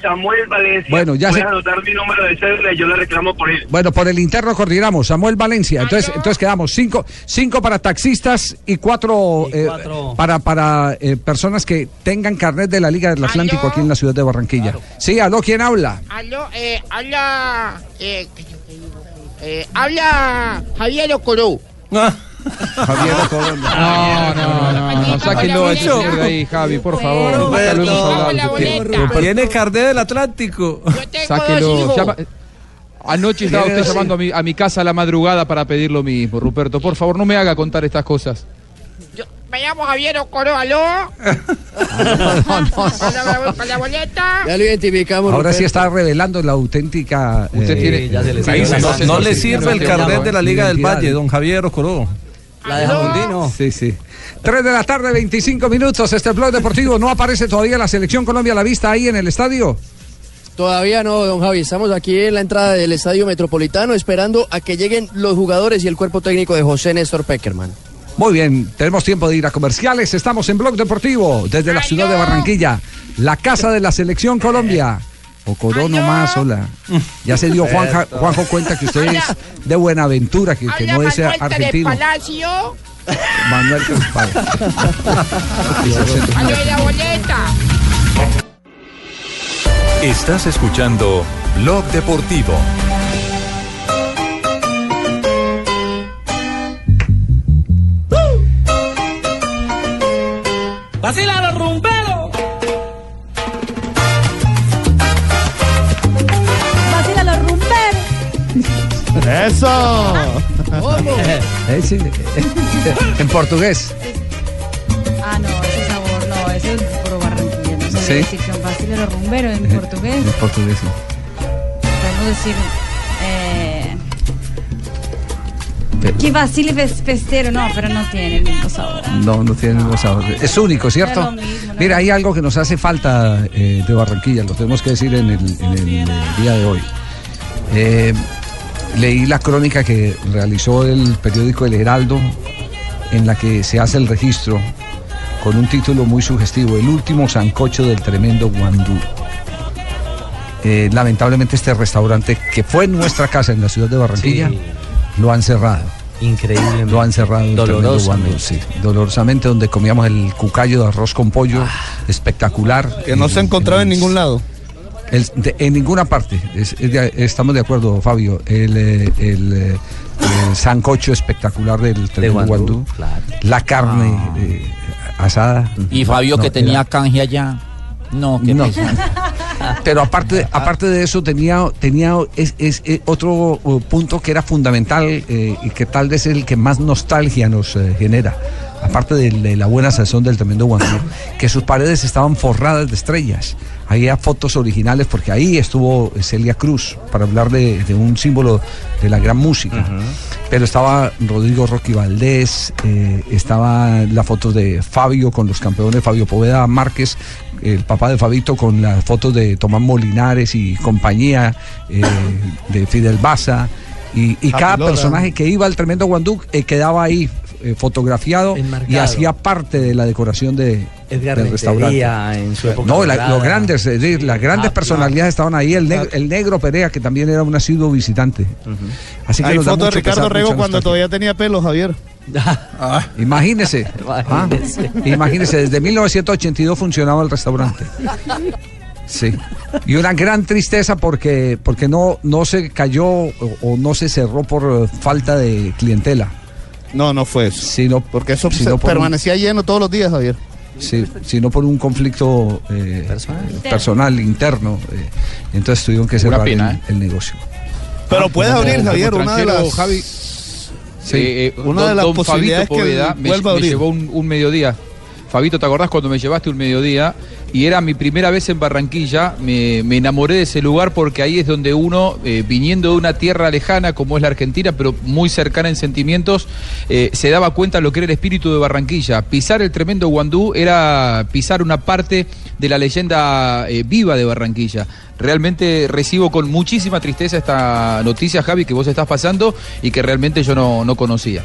Samuel Valencia. Bueno, ya Puedes sé- anotar mi número de cédula y yo le reclamo por él. Bueno, por el interno coordinamos, Samuel Valencia. Entonces, entonces quedamos cinco, cinco para taxistas y cuatro, eh, para, para eh, personas que tengan carnet de la Liga del Atlántico aquí en la ciudad de Barranquilla. Sí, aló, ¿quién habla? Aló, eh, habla. Eh, eh, habla Javier Ocoró. Javier No, no, no, no, sáquenlo a ese señor de ahí, Javi, por favor. Tiene carnet del Atlántico. Sáquelo. Llama- Anoche estaba usted llamando a mi, a mi casa a la madrugada para pedir lo mismo, Ruperto. Por favor, no me haga contar estas cosas. Me llamo Javier Ocoró, aló. Con la- con la boleta. Ya lo identificamos. Ahora sí está revelando la auténtica. Usted eh, tiene- ya se le no- No le sirve el carnet de la Liga del. Valle, don Javier Ocoró. La de. Sí, sí. 3 de la tarde, 25 minutos. Este blog deportivo. ¿No aparece todavía la selección Colombia a la vista ahí en el estadio? Todavía no, don Javi. Estamos aquí en la entrada del Estadio Metropolitano esperando a que lleguen los jugadores y el cuerpo técnico de José Néstor Peckerman. Muy bien, tenemos tiempo de ir a comerciales. Estamos en Blog Deportivo desde la ciudad de Barranquilla, la casa de la selección Colombia. O Corono más, hola. Ya se dio Perfecto. Juanjo cuenta que usted es de Buenaventura, que, que no es Manuel de argentino. Palacio. Manuel. Aló, la boleta. Estás escuchando Blog Deportivo. ¡Vacila ¡Eso! Eh, sí, en portugués. Ah, no, ese sabor, no, ese es pro Barranquilla. No sé Sí. decir que vacila los rumberos en portugués. En portugués, sí. Podemos decir. Eh, Pe- que vacile fes- festero, no, pero no tiene el mismo sabor. No, no tiene el mismo sabor. Es único, ¿cierto? Mismo, Mira, hay algo que nos hace falta eh, de Barranquilla, lo tenemos que decir en el, en el, eh, día de hoy. Eh, leí la crónica que realizó el periódico El Heraldo, en la que se hace el registro con un título muy sugestivo, El último sancocho del tremendo Guandú. Eh, lamentablemente este restaurante que fue en nuestra casa en la ciudad de Barranquilla lo han cerrado. Increíble. Lo han cerrado. el tremendo Dolorosamente. Guandú, sí. Dolorosamente, donde comíamos el cucayo de arroz con pollo, espectacular. Que no se encontraba en ningún lado. El- de- en ninguna parte. Es- es de- estamos de acuerdo, Fabio. El, eh, el, eh, el sancocho espectacular del tremendo Guandú, guandú. La carne eh, asada. Y Fabio No, que tenía era- canje allá. No, qué No. Pero aparte, de- aparte de eso tenía, tenía es, es, eh, otro uh, punto que era fundamental eh, y que tal vez es el que más nostalgia nos eh, genera. Aparte de, de la buena sazón del tremendo Guandú, que sus paredes estaban forradas de estrellas. Había fotos originales porque ahí estuvo Celia Cruz para hablar de, de un símbolo de la gran música. Pero estaba Rodrigo Rocky Valdés, eh, estaba la foto de Fabio con los campeones, Fabio Poveda Márquez, el papá de Fabito con las fotos de Tomás Molinares y compañía, eh, de Fidel Baza. Y, y cada personaje que iba al tremendo Guandú eh, quedaba ahí eh, fotografiado y hacía parte de la decoración de, Edgar del restaurante. Rentería en su época No, la- los grandes, es decir, las grandes Ah, personalidades estaban ahí. El, neg- el negro Perea, que también era un asiduo visitante. Así que Hay nos da foto de Ricardo pesar, Rego cuando nostalgia. todavía tenía pelo, Javier. Imagínese. Ah, imagínese, desde 1982 funcionaba el restaurante. Sí. Y una gran tristeza porque, porque no, no se cayó o, o no se cerró por eh, falta de clientela. No, no fue eso. Sino, Porque eso sino un- permanecía lleno todos los días, Javier. Sí, sino por un conflicto eh, personal. interno. eh, entonces tuvieron que cerrar pena, el, ¿eh? el negocio. Pero puede Como- abrir, como Javier, una de las... Javi, Sí. eh, eh, Una don- de las don posibilidades Fabito que Poveda me, llevó un, un mediodía. Fabito, ¿te acordás cuando me llevaste un mediodía? Y era mi primera vez en Barranquilla. Me, enamoré de ese lugar porque ahí es donde uno, eh, viniendo de una tierra lejana como es la Argentina, pero muy cercana en sentimientos, eh, se daba cuenta lo que era el espíritu de Barranquilla. Pisar el tremendo Guandú era pisar una parte de la leyenda eh, viva de Barranquilla. Realmente recibo con muchísima tristeza esta noticia, Javi, que vos estás pasando y que realmente yo no, no conocía.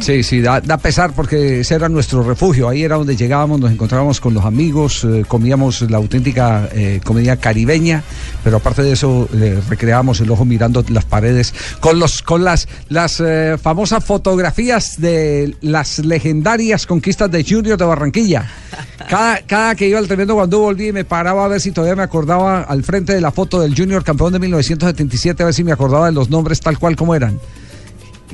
Sí, sí, da, pesar porque ese era nuestro refugio. Ahí era donde llegábamos, nos encontrábamos con los amigos, eh, comíamos la auténtica eh, comida caribeña, pero aparte de eso recreábamos el ojo mirando las paredes con los con las las eh, famosas fotografías de las legendarias conquistas de Junior de Barranquilla. Cada, cada que iba al tremendo cuando volví me paraba a ver si todavía me acordaba al frente de la foto del Junior campeón de 1977 a ver si me acordaba de los nombres tal cual como eran.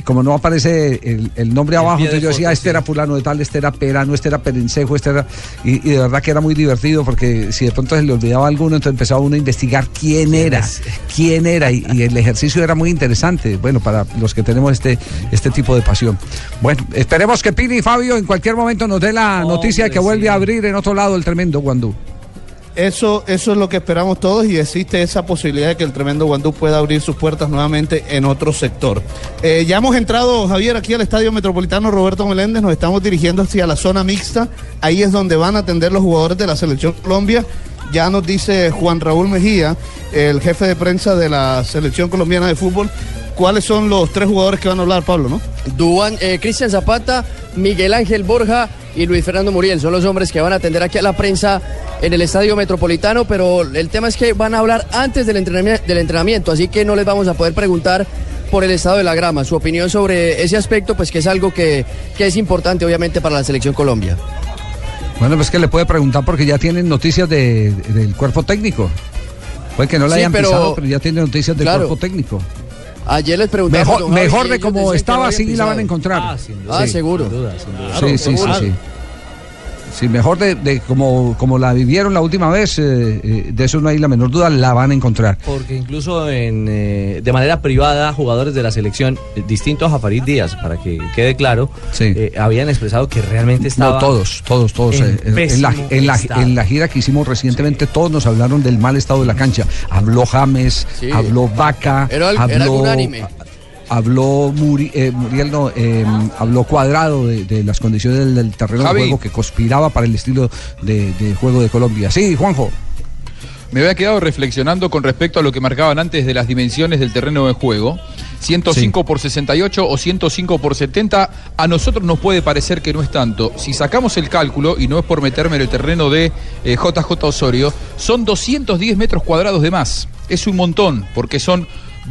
Y como no aparece el, el nombre abajo, entonces yo decía, este era fulano de tal, este era Perano, este era Perencejo, este era... Y, y de verdad que era muy divertido porque si de pronto se le olvidaba alguno, entonces empezaba uno a investigar quién era, quién era. Y, y el ejercicio era muy interesante, bueno, para los que tenemos este, este tipo de pasión. Bueno, esperemos que Pini y Fabio en cualquier momento nos dé la noticia de que vuelve a abrir en otro lado el tremendo Guandú. Eso, eso es lo que esperamos todos y existe esa posibilidad de que el tremendo Guandú pueda abrir sus puertas nuevamente en otro sector. Eh, ya hemos entrado, Javier, aquí al Estadio Metropolitano Roberto Meléndez, nos estamos dirigiendo hacia la zona mixta, ahí es donde van a atender los jugadores de la Selección Colombia. Ya nos dice Juan Raúl Mejía, el jefe de prensa de la Selección Colombiana de Fútbol, cuáles son los tres jugadores que van a hablar, Pablo, ¿no? Duan, eh, Cristian Zapata, Miguel Ángel Borja y Luis Fernando Muriel son los hombres que van a atender aquí a la prensa en el Estadio Metropolitano, pero el tema es que van a hablar antes del entrenamiento, del entrenamiento así que no les vamos a poder preguntar por el estado de la grama, su opinión sobre ese aspecto, pues que es algo que, que es importante obviamente para la selección Colombia. Bueno, pues que le puede preguntar porque ya tienen noticias de- del cuerpo técnico. Puede que no la Sí, hayan pero- pisado, pero ya tienen noticias del Claro. cuerpo técnico. Ayer les preguntamos. Mejor, mejor de como estaba, así la van a encontrar. Ah, sin duda. Ah, seguro. sí, sí, sí, sí. Sí, mejor de, de como, como la vivieron la última vez, eh, eh, de eso no hay la menor duda, la van a encontrar. Porque incluso en, eh, de manera privada, jugadores de la selección, eh, distintos a Farid Díaz, para que quede claro, eh, habían expresado que realmente estaba. No, todos, todos, todos. en eh, la, en, la, en la gira que hicimos recientemente, todos nos hablaron del mal estado de la cancha. Habló James, Sí. habló Vaca, al- era habló, Muri- eh, Muriel, no, eh, habló Cuadrado de, de las condiciones del, del terreno Javi. de juego que conspiraba para el estilo de, de juego de Colombia. Sí, Juanjo. Me había quedado reflexionando con respecto a lo que marcaban antes de las dimensiones del terreno de juego. 105 por 68 o 105 por 70, a nosotros nos puede parecer que no es tanto. Si sacamos el cálculo, y no es por meterme en el terreno de eh, JJ Osorio, son 210 metros cuadrados de más. Es un montón, porque son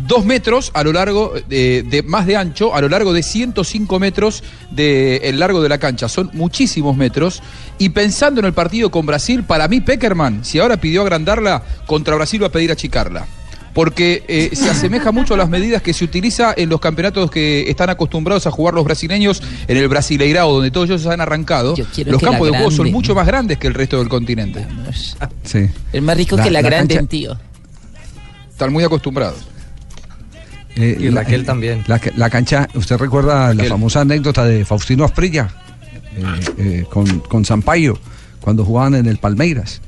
dos metros a lo largo de, de- más de ancho, a lo largo de 105 metros del el largo de la cancha. Son muchísimos metros. Y pensando en el partido con Brasil, para mí Peckerman, si ahora pidió agrandarla, contra Brasil va a pedir achicarla. Porque eh, se asemeja mucho a las medidas que se utiliza en los campeonatos que están acostumbrados a jugar los brasileños en el Brasileirao, donde todos ellos han arrancado. Los la campos de juego son mucho más grandes que el resto del continente. Sí. Es más rico que la, grande, cancha- tío. Están muy acostumbrados. Eh, Y Raquel también. La, la cancha, ¿usted recuerda la famosa anécdota de Faustino Asprilla eh, eh, con, con Sampaio cuando jugaban en el Palmeiras?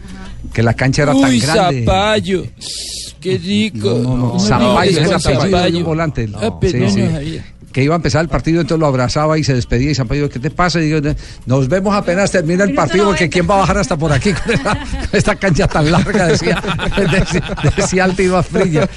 Que la cancha era tan Uy, grande. Zapallo. Qué rico. No, no, es el con apellido de Zapallo. un volante. Ah, Sí, no, sí. Que iba a empezar el partido, entonces lo abrazaba y se despedía y se ¿qué te pasa? Y digo, nos vemos apenas termina el partido, porque quién va a bajar hasta por aquí con esta, con esta cancha tan larga, decía, decía, decía el Tino Asprilla.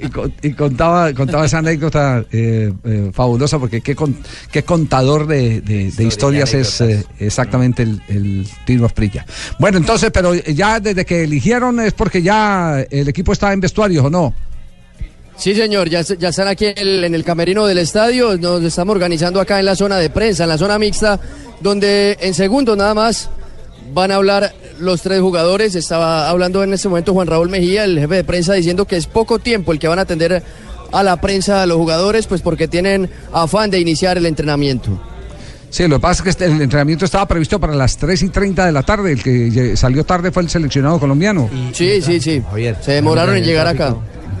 Y, y con- y contaba, contaba esa anécdota eh, eh, fabulosa, porque qué, con- qué contador de, de- de historias es eh, exactamente el, el Tino Asprilla. Bueno, entonces, pero ya desde que eligieron es porque ya el equipo está en vestuarios, ¿o no? Sí, señor, ya, ya están aquí en el, en el camerino del estadio. Nos estamos organizando acá en la zona de prensa, en la zona mixta, donde en segundos nada más van a hablar los tres jugadores. Estaba hablando en este momento Juan Raúl Mejía, el jefe de prensa, diciendo que es poco tiempo el que van a atender a la prensa a los jugadores, pues porque tienen afán de iniciar el entrenamiento. Sí, lo que pasa es que este- el entrenamiento estaba previsto para las 3 y 30 de la tarde. El que salió tarde fue el seleccionado colombiano. Sí, sí, sí. Se demoraron en llegar acá.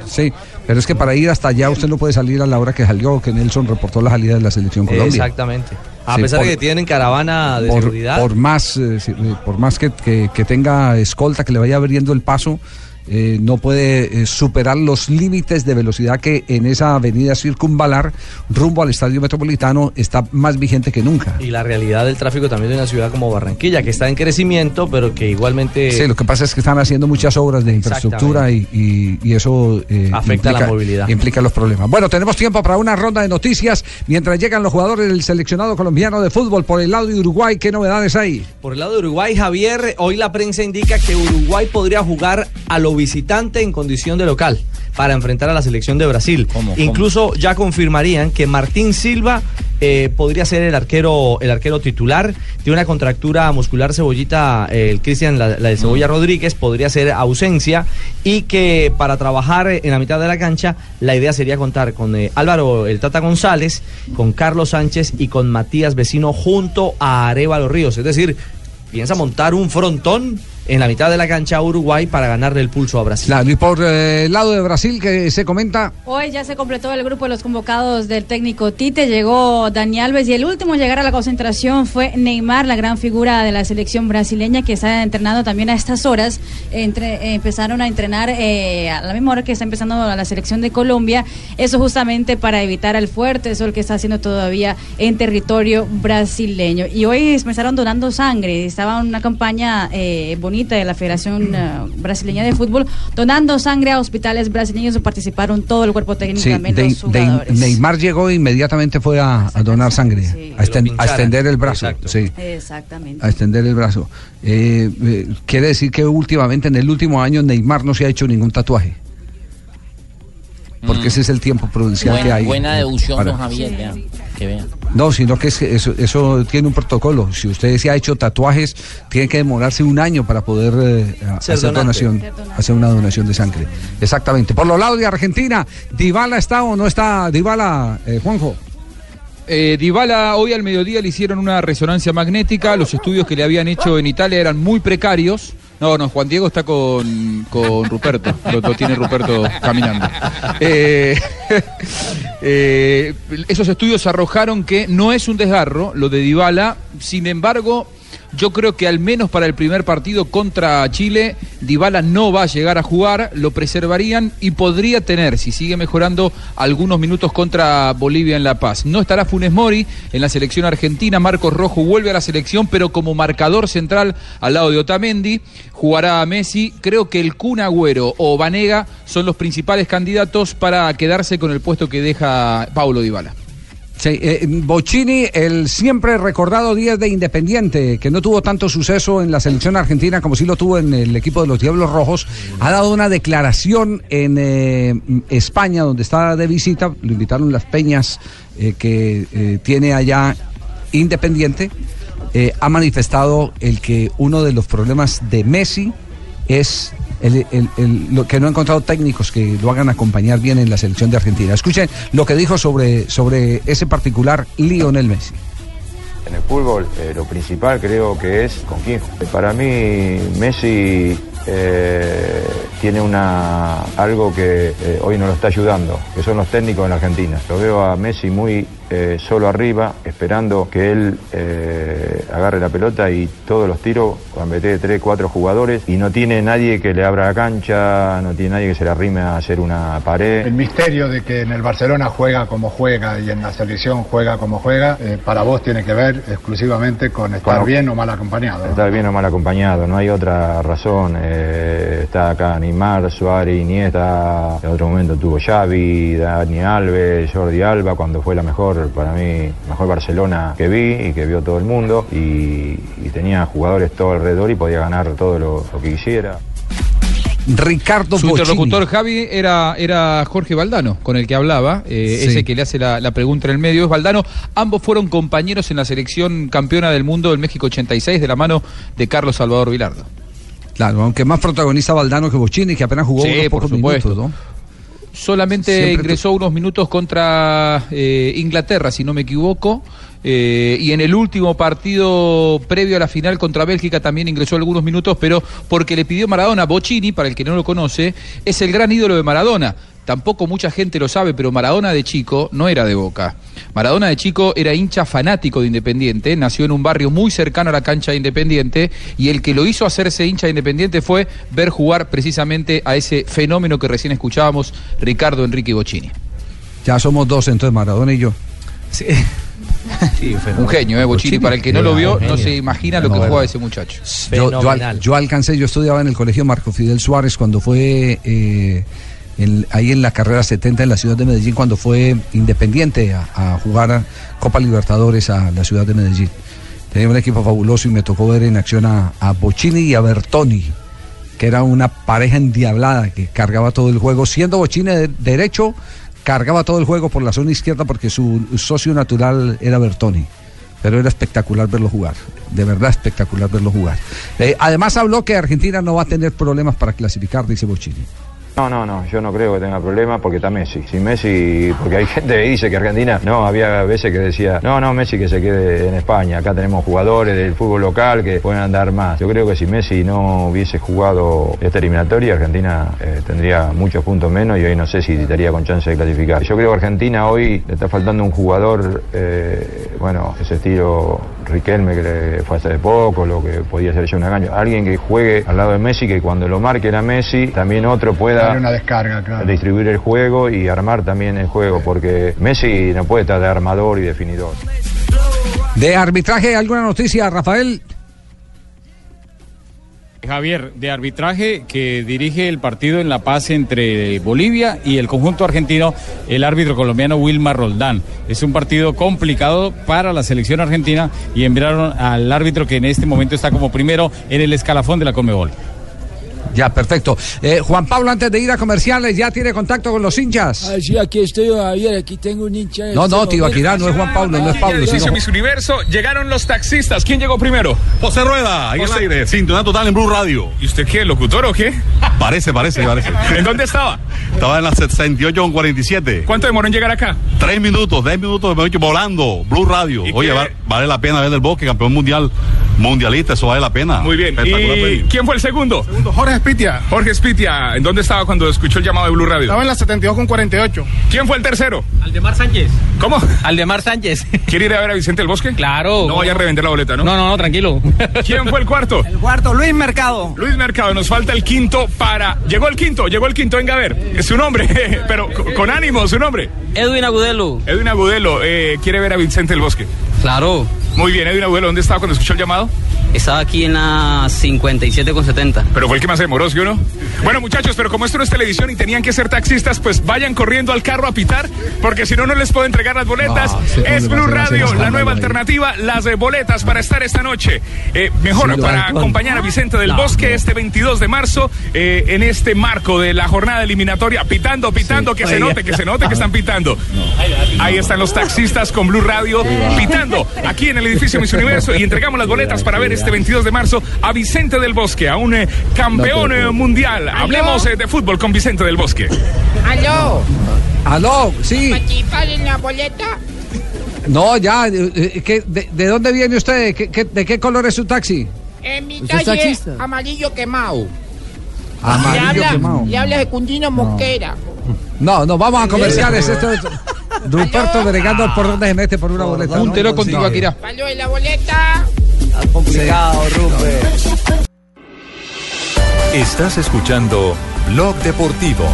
Sí, pero es que para ir hasta allá usted no puede salir a la hora que salió, que Nelson reportó la salida de la selección Colombia. Exactamente. A Sí, pesar por- de que tienen caravana de por, seguridad. por más, eh, eh, por más que, que- que tenga escolta, que le vaya abriendo el paso, eh, no puede eh, superar los límites de velocidad que en esa avenida circunvalar rumbo al estadio metropolitano está más vigente que nunca. Y la realidad del tráfico también de una ciudad como Barranquilla, que está en crecimiento, pero que igualmente Sí, lo que pasa es que están haciendo muchas obras de infraestructura y, y- y eso eh, Afecta la implica- movilidad. Implica los problemas. Bueno, tenemos tiempo para una ronda de noticias mientras llegan los jugadores del seleccionado colombiano de fútbol por el lado de Uruguay. ¿Qué novedades hay? Por el lado de Uruguay, Javier, hoy la prensa indica que Uruguay podría jugar a lo visitante en condición de local para enfrentar a la selección de Brasil. Incluso ya confirmarían que Martín Silva eh, podría ser el arquero, el arquero titular. Tiene una contractura muscular cebollita, eh, el Cristian, la, la de Cebolla Rodríguez, podría ser ausencia. Y que para trabajar en la mitad de la cancha, la idea sería contar con eh, Álvaro el Tata González, con Carlos Sánchez y con Matías Vecino junto a Arevalo Ríos. Es decir, piensa montar un frontón en la mitad de la cancha a Uruguay para ganarle el pulso a Brasil. Claro, y por eh, el lado de Brasil, que se comenta. Hoy ya se completó el grupo de los convocados del técnico Tite, llegó Dani Alves y el último en llegar a la concentración fue Neymar, la gran figura de la selección brasileña que está entrenando también a estas horas. Entre, eh, empezaron a entrenar eh, a la misma hora que está empezando la selección de Colombia, eso justamente para evitar el fuerte sol que está haciendo todavía en territorio brasileño. Y hoy empezaron donando sangre, estaba una campaña eh, bonita de la Federación eh, Brasileña de Fútbol, donando sangre a hospitales brasileños, participaron todo el cuerpo técnico, Sí, también de- los de- jugadores. Neymar llegó e inmediatamente fue a, a donar sangre, a, esten- a pincharan. extender el brazo. Sí. Exactamente. a extender el brazo. Eh, eh, quiere decir que últimamente, en el último año, Neymar no se ha hecho ningún tatuaje. Porque ese es el tiempo prudencial que hay. buena deducción, para- don Javier. Que. No, sino que es que eso, eso tiene un protocolo. Si usted se ha hecho tatuajes, tiene que demorarse un año para poder eh, hacer donante. donación, hacer una donación de sangre. Exactamente. Por los lados de Argentina, ¿Dybala está o no está Dybala, eh, Juanjo? Eh, Dybala hoy al mediodía le hicieron una resonancia magnética. Los estudios que le habían hecho en Italia eran muy precarios. No, no, Juan Diego está con, con Ruperto. Lo, lo tiene Ruperto caminando. Eh, eh, esos estudios arrojaron que no es un desgarro lo de Dybala. Sin embargo, yo creo que al menos para el primer partido contra Chile, Dybala no va a llegar a jugar, lo preservarían y podría tener, si sigue mejorando, algunos minutos contra Bolivia en La Paz. No estará Funes Mori en la selección argentina, Marcos Rojo vuelve a la selección, pero como marcador central al lado de Otamendi, jugará a Messi. Creo que el Kun Agüero o Vanega son los principales candidatos para quedarse con el puesto que deja Paulo Dybala. Sí, eh, Bocini, el siempre recordado 10 de Independiente, que no tuvo tanto suceso en la selección argentina como sí lo tuvo en el equipo de los Diablos Rojos, ha dado una declaración en eh, España, donde está de visita, lo invitaron las peñas eh, que tiene allá Independiente, ha manifestado el que uno de los problemas de Messi es lo que no ha encontrado técnicos que lo hagan acompañar bien en la selección de Argentina. Escuchen lo que dijo sobre, sobre ese particular Lionel Messi. En el fútbol eh, lo principal creo que es con quién. Para mí Messi eh, tiene una algo que eh, hoy no lo está ayudando, que son los técnicos en Argentina. Yo veo a Messi muy eh, solo arriba, esperando que él eh, agarre la pelota y todos los tiros, cuando mete tres, cuatro jugadores, y no tiene nadie que le abra la cancha, no tiene nadie que se le arrime a hacer una pared. El misterio de que en el Barcelona juega como juega y en la selección juega como juega, eh, para vos tiene que ver exclusivamente con estar Bueno, bien o mal acompañado. ¿no? Estar bien o mal acompañado, no hay otra razón. está acá Neymar, Suárez, Iniesta, en otro momento tuvo Xavi, Dani Alves, Jordi Alba, cuando fue la mejor, para mí, mejor Barcelona que vi y que vio todo el mundo. Y, y tenía jugadores todo alrededor y podía ganar todo lo, lo que quisiera. Ricardo Su interlocutor Javi era, era Jorge Valdano, con el que hablaba, eh, Sí. ese que le hace la, la pregunta en el medio es Valdano. Ambos fueron compañeros en la selección campeona del mundo del México 86 de la mano de Carlos Salvador Vilardo. Claro, aunque más protagonista Valdano que Bochini, que apenas jugó Sí, unos por pocos supuesto. minutos, ¿no? Solamente Siempre ingresó unos minutos contra eh, Inglaterra, si no me equivoco. eh, y en el último partido previo a la final contra Bélgica también ingresó algunos minutos, pero porque le pidió Maradona. Bocini, para el que no lo conoce, es el gran ídolo de Maradona. Tampoco mucha gente lo sabe, pero Maradona de chico no era de Boca. Maradona de chico era hincha fanático de Independiente, nació en un barrio muy cercano a la cancha de Independiente y el que lo hizo hacerse hincha de Independiente fue ver jugar precisamente a ese fenómeno que recién escuchábamos, Ricardo Enrique Bocini. Ya somos dos, entonces Maradona y yo. Un genio, ¿eh? Bocini. Para el que no lo vio, no se imagina lo que bueno. ese muchacho. Yo, yo al- yo alcancé, yo estudiaba en el colegio Marco Fidel Suárez cuando fue eh, ahí en la carrera 70 en la ciudad de Medellín, cuando fue independiente a, jugar a Copa Libertadores a la ciudad de Medellín. Tenía un equipo fabuloso y me tocó ver en acción a, a Bochini y a Bertoni, que era una pareja endiablada que cargaba todo el juego. Siendo Bochini de derecho, cargaba todo el juego por la zona izquierda porque su socio natural era Bertoni pero era espectacular verlo jugar, de verdad espectacular verlo jugar. Eh, además habló que Argentina no va a tener problemas para clasificar, dice Bochini. No, no, no, yo no creo que tenga problemas porque está Messi. Si Messi, porque hay gente que dice que Argentina, no, había veces que decía, no, no, Messi que se quede en España, acá tenemos jugadores del fútbol local que pueden andar más. Yo creo que si Messi no hubiese jugado esta eliminatoria, Argentina eh, tendría muchos puntos menos y hoy no sé si estaría con chance de clasificar. Yo creo que Argentina hoy le está faltando un jugador, eh, bueno, ese estilo Riquelme que le fue hace poco, lo que podía ser yo un engaño. Alguien que juegue al lado de Messi, que cuando lo marque a Messi, también otro pueda Darle una descarga, claro. distribuir el juego y armar también el juego, porque Messi no puede estar de armador y definidor. De arbitraje, ¿alguna noticia, Rafael? Javier, de arbitraje que dirige el partido en La Paz entre Bolivia y el conjunto argentino, el árbitro colombiano Wilmar Roldán. Es un partido complicado para la selección argentina y enviaron al árbitro que en este momento está como primero en el escalafón de la Conmebol. Ya, perfecto. Eh, Juan Pablo, antes de ir a comerciales, ¿ya tiene contacto con los hinchas? Ah, sí, aquí estoy, Javier, aquí tengo un hincha. de No, este no, tío. Aquirá, no es Juan Pablo, no es Pablo, sino... Miss Universo, llegaron los taxistas. ¿Quién llegó primero? José Rueda, ahí en el José- aire, sintonía total en Blue Radio. ¿Y usted qué, locutor o qué? Parece, parece, parece. ¿En dónde estaba? Estaba en la 68 con 47. ¿Cuánto demoró en llegar acá? Tres minutos, diez minutos de volando, Blue Radio. ¿Y Oye, va- vale la pena ver el bosque, campeón mundial, mundialista, eso vale la pena. Muy bien. Espectacular ¿Y quién fue el segundo? Jorge Spitia. Jorge Spitia. ¿En dónde estaba cuando escuchó el llamado de Blue Radio? Estaba en la 72 con 48. ¿Quién fue el tercero? Aldemar Sánchez. ¿Cómo? Aldemar Sánchez. ¿Quiere ir a ver a Vicente del Bosque? Claro. No vaya a revender la boleta, ¿no? No, no, no, tranquilo. ¿Quién fue el cuarto? El cuarto, Luis Mercado. Luis Mercado, nos falta el quinto para. Llegó el quinto, llegó el quinto, venga a ver. Es su nombre, pero co- con ánimo, su nombre. Edwin Agudelo. Edwin Agudelo, eh, quiere ver a Vicente del Bosque. Claro. Muy bien, Edwin Agudelo, ¿dónde estaba cuando escuchó el llamado? Estaba aquí en la 57 con 70. Pero fue el que más se demoró, ¿sí o no? Bueno, muchachos, pero como esto no es televisión y tenían que ser taxistas, pues vayan corriendo al carro a pitar, porque si no, no les puedo entregar las boletas. No, se es Blue Radio, la nueva alternativa, las eh, boletas para estar esta noche. Eh, mejor, Sí, para hay, acompañar a Vicente del No, Bosque este 22 de marzo, eh, en este marco de la jornada eliminatoria, pitando, pitando, que se note, que se note que están pitando. Ahí están los taxistas con Blue Radio pitando aquí en el edificio Miss Universo y entregamos las boletas para ver este 22 de marzo a Vicente del Bosque, a un eh, campeón eh, mundial. Hablemos eh, de fútbol con Vicente del Bosque. ¿Aló? Aló, sí. ¿Participar en la boleta? No, ya, ¿qué- de, de dónde viene usted? ¿Qué- qué- ¿De qué color es su taxi? En mi ¿Usted es calle, amarillo quemado. Amarillo le habla, quemado. Le habla Secundino Mosquera. No, no, vamos a comerciales. Esto es- Ruperto delegando por dónde se mete por una boleta. ¿no? Júntelo con Sí. Tibaquirá. Palo de la boleta. complicado, Rupert. Estás escuchando Blog Deportivo.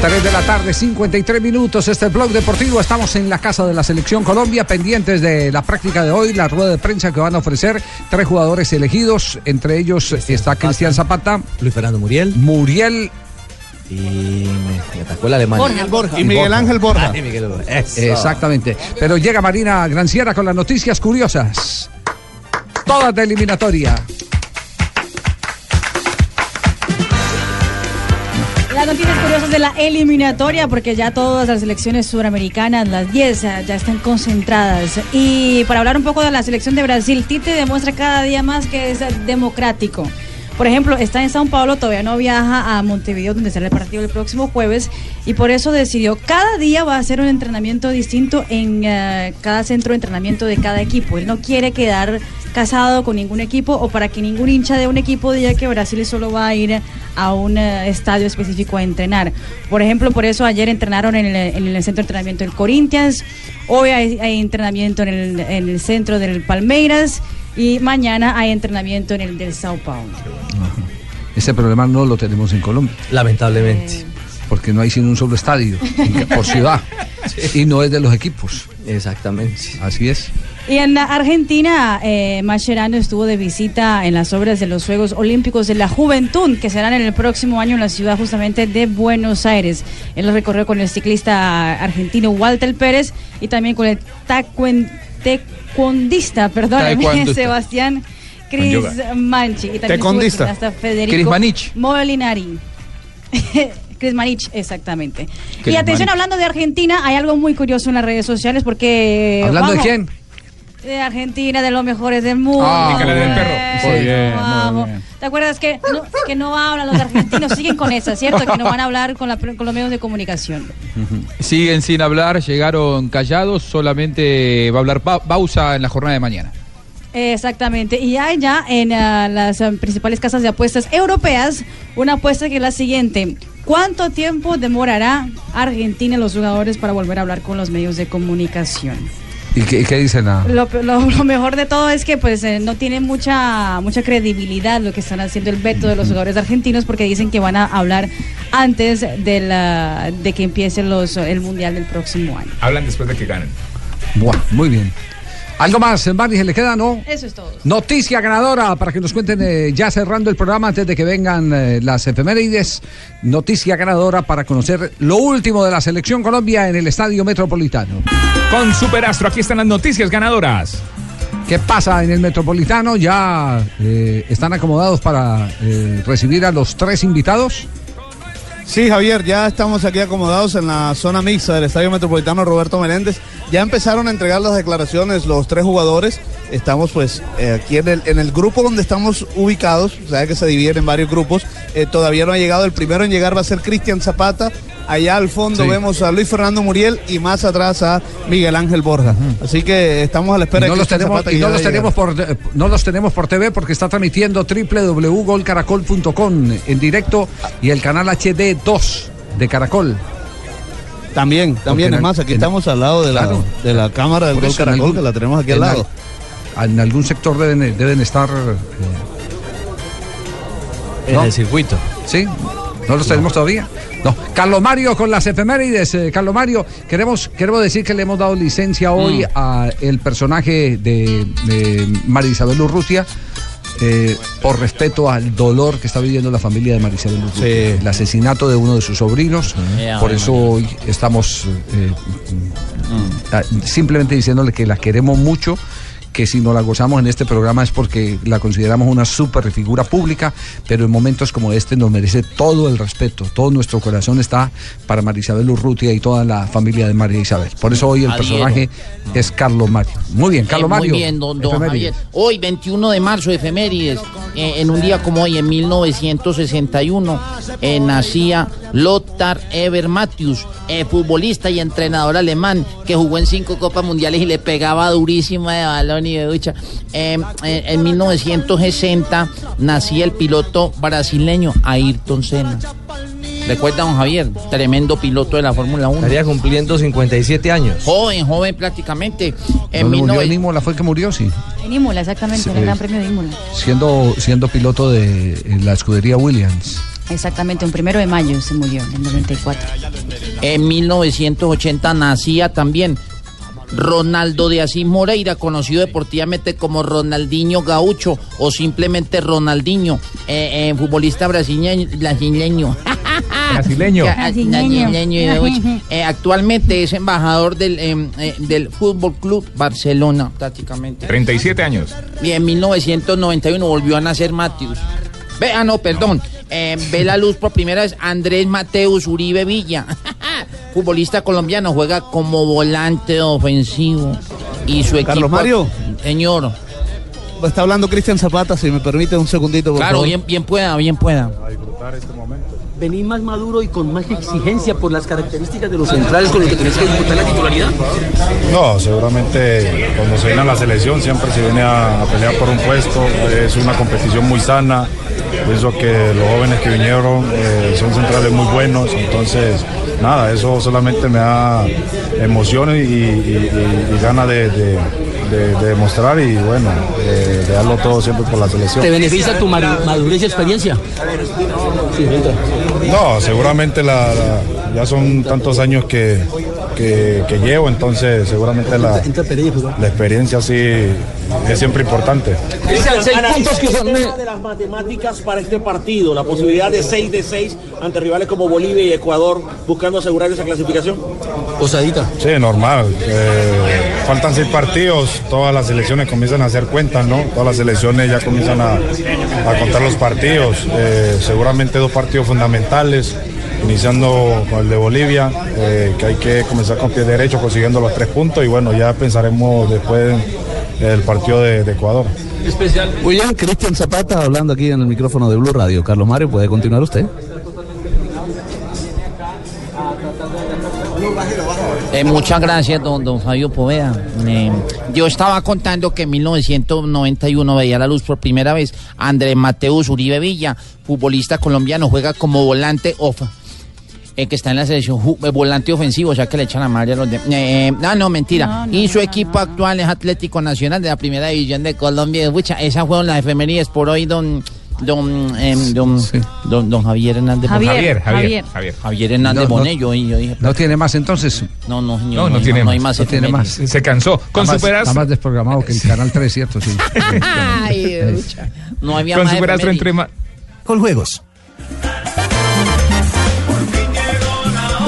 Tres de la tarde, 53 minutos. Este es Blog Deportivo. Estamos en la casa de la Selección Colombia, pendientes de la práctica de hoy, la rueda de prensa que van a ofrecer tres jugadores elegidos. Entre ellos está Cristian Zapata, Luis Fernando Muriel. Muriel. Y me, atacó el alemán. Borja, Borja. Y Miguel Ángel Borja. Ah, y Miguel Borja. Exactamente. Pero llega Marina Granciera con las noticias curiosas. Todas de eliminatoria. Noticias curiosas de la eliminatoria, porque ya todas las selecciones suramericanas, las 10, ya ya están concentradas. Y para hablar un poco de la selección de Brasil, Tite demuestra cada día más que es democrático. Por ejemplo, está en Sao Paulo, todavía no viaja a Montevideo, donde será el partido el próximo jueves, y por eso decidió, cada día va a hacer un entrenamiento distinto en eh, cada centro de entrenamiento de cada equipo. Él no quiere quedar casado con ningún equipo o para que ningún hincha de un equipo diga que Brasil solo va a ir a un eh, estadio específico a entrenar. Por ejemplo, por eso ayer entrenaron en el, en el centro de entrenamiento del Corinthians, hoy hay, entrenamiento en en el centro del Palmeiras y mañana hay entrenamiento en el del Sao Paulo. Ese problema no lo tenemos en Colombia. Lamentablemente. Porque no hay sino un solo estadio por ciudad. Y no es de los equipos. Exactamente. Así es. Y en la Argentina, eh, Mascherano estuvo de visita en las obras de los Juegos Olímpicos de la Juventud, que serán en el próximo año en la ciudad justamente de Buenos Aires. Él lo recorrió con el ciclista argentino Walter Pérez y también con el tacuen- taekwondista, perdón, Taekwondista. Sebastián Cris. Manchi. Y Taekwondista. Federico Cris Manich. Molinari. Chris Manich, exactamente. y atención, Manich. hablando de Argentina, hay algo muy curioso en las redes sociales porque... ¿Hablando de quién? De Argentina, de los mejores del mundo. Ah, del perro. Muy bien, vamos. muy bien. ¿Te acuerdas que no, que no hablan los argentinos? Siguen con esa, ¿cierto? Que no van a hablar con, la, con los medios de comunicación. Siguen sin hablar, llegaron callados, solamente va a hablar Pa- Bausa en la jornada de mañana. Exactamente. Y hay ya en ah, las ah, principales casas de apuestas europeas una apuesta que es la siguiente. ¿Cuánto tiempo demorará Argentina y los jugadores para volver a hablar con los medios de comunicación? ¿Y qué, qué dicen? Lo, lo- lo mejor de todo es que pues eh, no tiene mucha mucha credibilidad lo que están haciendo el veto de los jugadores argentinos porque dicen que van a hablar antes de la de que empiece los el mundial del próximo año. Hablan después de que ganen. Buah, muy bien. ¿Algo más, Mari? ¿Se le queda, no? Eso es todo. Noticia ganadora para que nos cuenten eh, ya cerrando el programa antes de que vengan eh, las efemérides. Noticia ganadora para conocer lo último de la selección Colombia en el Estadio Metropolitano. Con Superastro, aquí están las noticias ganadoras. ¿Qué pasa en el Metropolitano? ¿Ya eh, están acomodados para eh, recibir a los tres invitados? Sí, Javier, ya estamos aquí acomodados en la zona mixta del Estadio Metropolitano Roberto Meléndez. Ya empezaron a entregar las declaraciones los tres jugadores. Estamos pues eh, aquí en el, en el grupo donde estamos ubicados, sabe que se dividen en varios grupos. Eh, todavía no ha llegado, el primero en llegar va a ser Cristian Zapata. Allá al fondo Sí. vemos a Luis Fernando Muriel y más atrás a Miguel Ángel Borja. Así que estamos a la espera Y no, de los tenemos, y no los tenemos por, no los tenemos por TV porque está transmitiendo www.golcaracol.com en directo y el canal HD 2 de Caracol. También, también Porque es más, aquí en- estamos al lado de la, Claro. de la cámara del Gol Caracol, algún- que la tenemos aquí al en lado. al- en algún sector deben, deben estar. eh, En ¿no? el circuito. ¿Sí? ¿No los tenemos todavía? No. Carlos Mario con las efemérides. eh, Carlos Mario, queremos, queremos decir que le hemos dado licencia hoy Mm. a el personaje de, de María Isabel Urrutia. eh, por respeto al dolor que está viviendo la familia de María Isabel Urrutia. El asesinato de uno de sus sobrinos. Ya, por eso hoy estamos eh, ah, simplemente diciéndole que la queremos mucho que si no la gozamos en este programa es porque la consideramos una super figura pública, pero en momentos como este nos merece todo el respeto, todo nuestro corazón está para María Isabel Urrutia y toda la familia de María Isabel. Por eso hoy el personaje es Carlos Mario. Muy bien, Carlos Eh, Mario. Muy bien, don, don. Javier. Hoy, 21 de marzo, efemérides. eh, en un día como hoy, en 1961, eh, nacía Lothar Eber Matthews, eh, futbolista y entrenador alemán que jugó en cinco Copas Mundiales y le pegaba durísimo de balón ni de ducha. Eh, eh, en 1960 nacía el piloto brasileño Ayrton Senna. ¿Recuerda, don Javier? Tremendo piloto de la Fórmula 1. Estaría cumpliendo 57 años. Joven, joven prácticamente. En ¿Dónde murió 19 en Imola? ¿Fue el que murió? Sí. En Imola, exactamente, Sí. en el Gran Premio de Imola. Siendo, siendo piloto de la escudería Williams. Exactamente, un primero de mayo se murió, en el 94. En 1980 nacía también Ronaldo de Asís Moreira, conocido deportivamente como Ronaldinho Gaucho o simplemente Ronaldinho, eh, eh, futbolista brasileño. brasileño. Brasileño. Eh, actualmente es embajador del, eh, eh, del Fútbol Club Barcelona, prácticamente. 37 años. Y en 1991 volvió a nacer Mateus. Ve, ah, no, perdón. Eh, ve la luz por primera vez Andrés Mateus Uribe Villa. Futbolista colombiano, juega como volante ofensivo. Y su equipo. Carlos Mario. Señor. Está hablando Cristian Zapata, si me permite un segundito, por Claro, favor. bien, bien pueda, bien pueda. venís más maduro y con más exigencia por las características de los centrales con los que tenés que disputar la titularidad? No, seguramente cuando se viene a la selección siempre se viene a, a pelear por un puesto, es una competición muy sana, pienso que los jóvenes que vinieron eh, son centrales muy buenos, entonces nada, eso solamente me da emoción y, y- y- y ganas de, de- de- de demostrar y bueno, de, de darlo todo siempre por la selección. ¿Te beneficia tu madu- madurez y experiencia? No, seguramente la, la- ya son tantos años que, que- que llevo, entonces seguramente la, la experiencia sí es siempre importante. Cristian, seis puntos que son- de las matemáticas para este partido, la posibilidad de 6 de 6 ante rivales como Bolivia y Ecuador buscando asegurar esa clasificación. Osadita. Sí, normal. eh, faltan seis partidos, todas las selecciones comienzan a hacer cuentas, ¿no? Todas las selecciones ya comienzan a, a contar los partidos. eh, seguramente dos partidos fundamentales, iniciando con el de Bolivia, eh, que hay que comenzar con pie derecho consiguiendo los tres puntos y bueno, ya pensaremos después el partido de, de Ecuador. Especial. Muy bien, Cristian Zapata hablando aquí en el micrófono de Blue Radio. Carlos Mario, puede continuar usted. Eh, muchas gracias, don, don Fabio Poveda. Eh, yo estaba contando que en 1991 veía la luz por primera vez Andrés Mateus Uribe Villa, futbolista colombiano, juega como volante off. Eh, que está en la selección eh, volante ofensivo, o sea que le echan a madre a los de... eh, eh, no, no, mentira. y su equipo actual es Atlético Nacional de la Primera División de Colombia. Pucha, esas fueron las efemérides por hoy, don... Don, em, don, don, don Javier Hernández Javier, Javier, Javier, Javier, Javier Hernández No, no- Bonet, yo, yo dije, ¿No tiene más entonces? no, no, señor, No, no tiene no hay más. más No tiene más. Se cansó. Con Está más- Superastro- Está más desprogramado que el Canal 3, ¿cierto? Sí. Ay, no había Con más Superastro efemérides. entre ma- Con juegos.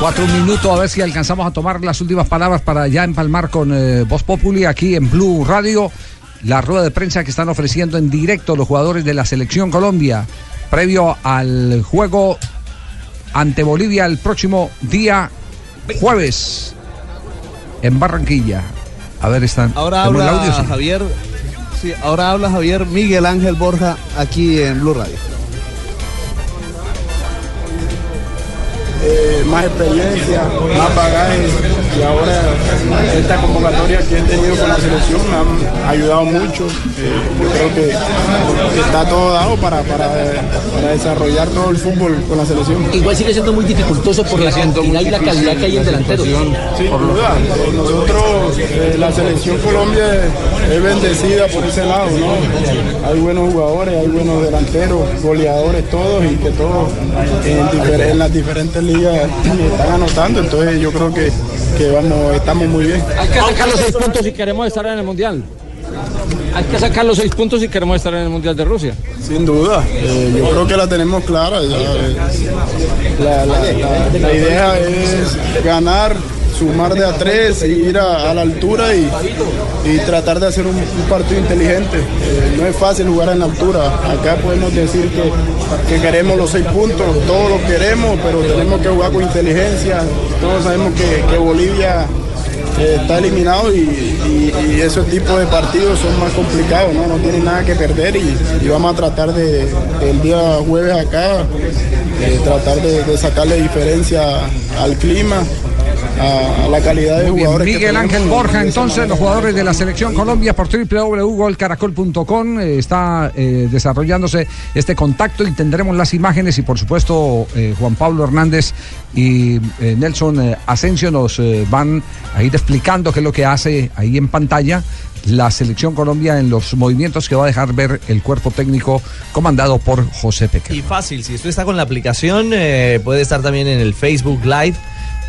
Cuatro minutos, a ver si alcanzamos a tomar las últimas palabras para ya empalmar con eh, Voz Populi aquí en Blue Radio. La rueda de prensa que están ofreciendo en directo los jugadores de la Selección Colombia previo al juego ante Bolivia el próximo día jueves en Barranquilla. A ver, están. Ahora ¿tenemos el habla audio? Sí. Javier. Sí, ahora habla Javier Miguel Ángel Borja aquí en Blue Radio. Eh, más experiencia, más bagaje y ahora esta convocatoria que he tenido con la selección me han ayudado mucho. Eh, yo creo que, está todo dado para, para, para desarrollar todo el fútbol con la selección. Igual sigue siendo muy dificultoso por la cantidad y la calidad que hay en delanteros. Sin duda, eh, nosotros, eh, la selección Colombia es- bendecida por ese lado, ¿no? Hay buenos jugadores, hay buenos delanteros, goleadores todos y que todos en las diferentes ligas están anotando, entonces yo creo que, que vamos, estamos muy bien. Hay que sacar los seis puntos si queremos estar en el Mundial. Hay que sacar los seis puntos si queremos estar en el Mundial de Rusia. Sin duda, eh, yo creo que la tenemos clara. ya, eh, la, la- la- la idea es ganar, sumar de a tres, ir a, la altura y, y tratar de hacer un, partido inteligente. Eh, no es fácil jugar en la altura. Acá podemos decir que, que queremos los seis puntos, todos los queremos, pero tenemos que jugar con inteligencia. Todos sabemos que, que Bolivia eh, está eliminado y, y- y ese tipo de partidos son más complicados, no, no tienen nada que perder y, y vamos a tratar de, el día jueves acá, eh, tratar de sacarle diferencia al clima a- a la calidad de Muy bien, jugadores Miguel Ángel Borja, entonces los jugadores de la selección Colombia por www.golcaracol.com eh, está eh, desarrollándose este contacto y tendremos las imágenes y por supuesto eh, Juan Pablo Hernández y eh, Nelson eh, Asensio nos eh, van a ir explicando qué es lo que hace ahí en pantalla la selección Colombia en los movimientos que va a dejar ver el cuerpo técnico comandado por José Peque. Y fácil, si usted está con la aplicación, eh, puede estar también en el Facebook Live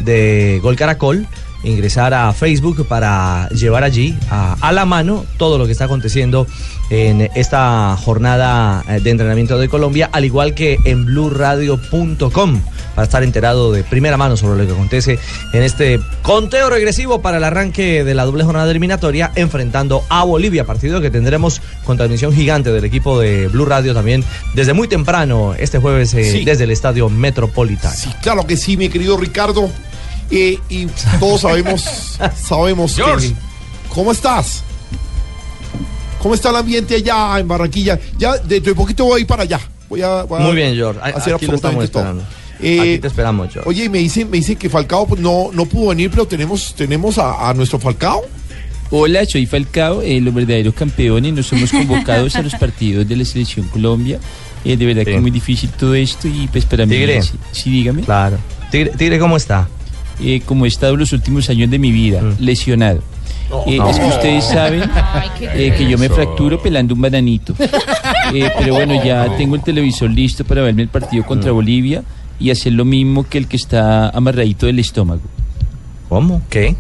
de Gol Caracol. Ingresar a Facebook para llevar allí a, a la mano todo lo que está aconteciendo en esta jornada eh, de entrenamiento de Colombia, al igual que en blurradio.com, para estar enterado de primera mano sobre lo que acontece en este conteo regresivo para el arranque de la doble jornada eliminatoria, enfrentando a Bolivia, partido que tendremos con transmisión gigante del equipo de Blue Radio también desde muy temprano este jueves eh, Sí. desde el Estadio Metropolitano. Claro que sí, mi querido Ricardo. Eh, y todos sabemos, sabemos que. ¿Cómo estás? ¿Cómo está el ambiente allá en Barranquilla? Ya dentro de poquito voy a ir para allá. Voy a, voy a Muy bien, George. A- hacer Aquí lo estamos absolutamente todo. esperando. Eh, Aquí te esperamos, George. Oye, y me dicen, me dicen que Falcao pues, no, no pudo venir, pero tenemos, tenemos a, a nuestro Falcao. Hola, soy Falcao, eh, los verdaderos campeones. Nos somos convocados a los partidos de la Selección Colombia. Eh, de verdad que es muy difícil todo esto y pues para mí... Tigre. Sí, sí, dígame. Claro. Tigre, Tigre, ¿cómo está? Eh, como he estado los últimos años de mi vida, lesionado. Eh, No. Es que ustedes saben eh, que yo me fracturo pelando un bananito. Eh, pero bueno, ya tengo el televisor listo para verme el partido contra Bolivia y hacer lo mismo que el que está amarradito del estómago. ¿Cómo? ¿Qué?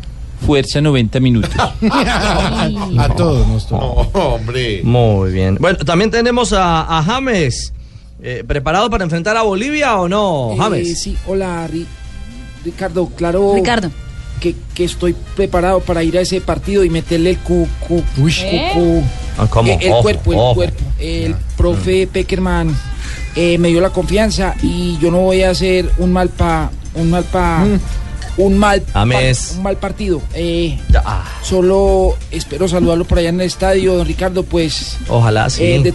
Fuerza 90 minutos. a todos nos hombre. Muy bien. Bueno, también tenemos a, a James. Eh, ¿Preparado para enfrentar a Bolivia o no, Eh, James? sí, hola, Ri- Ricardo. Claro. Ricardo. Que, que estoy preparado para ir a ese partido y meterle el cu, cu- ¿Eh? cu- Ah, eh, el Ojo, cuerpo, el ojo. cuerpo. El profe Peckerman eh, me dio la confianza y yo no voy a hacer un mal pa, un mal pa, un mal, pa- un mal partido. Eh, ah, solo espero saludarlo por allá en el estadio, don Ricardo. Pues ojalá sí. eh, de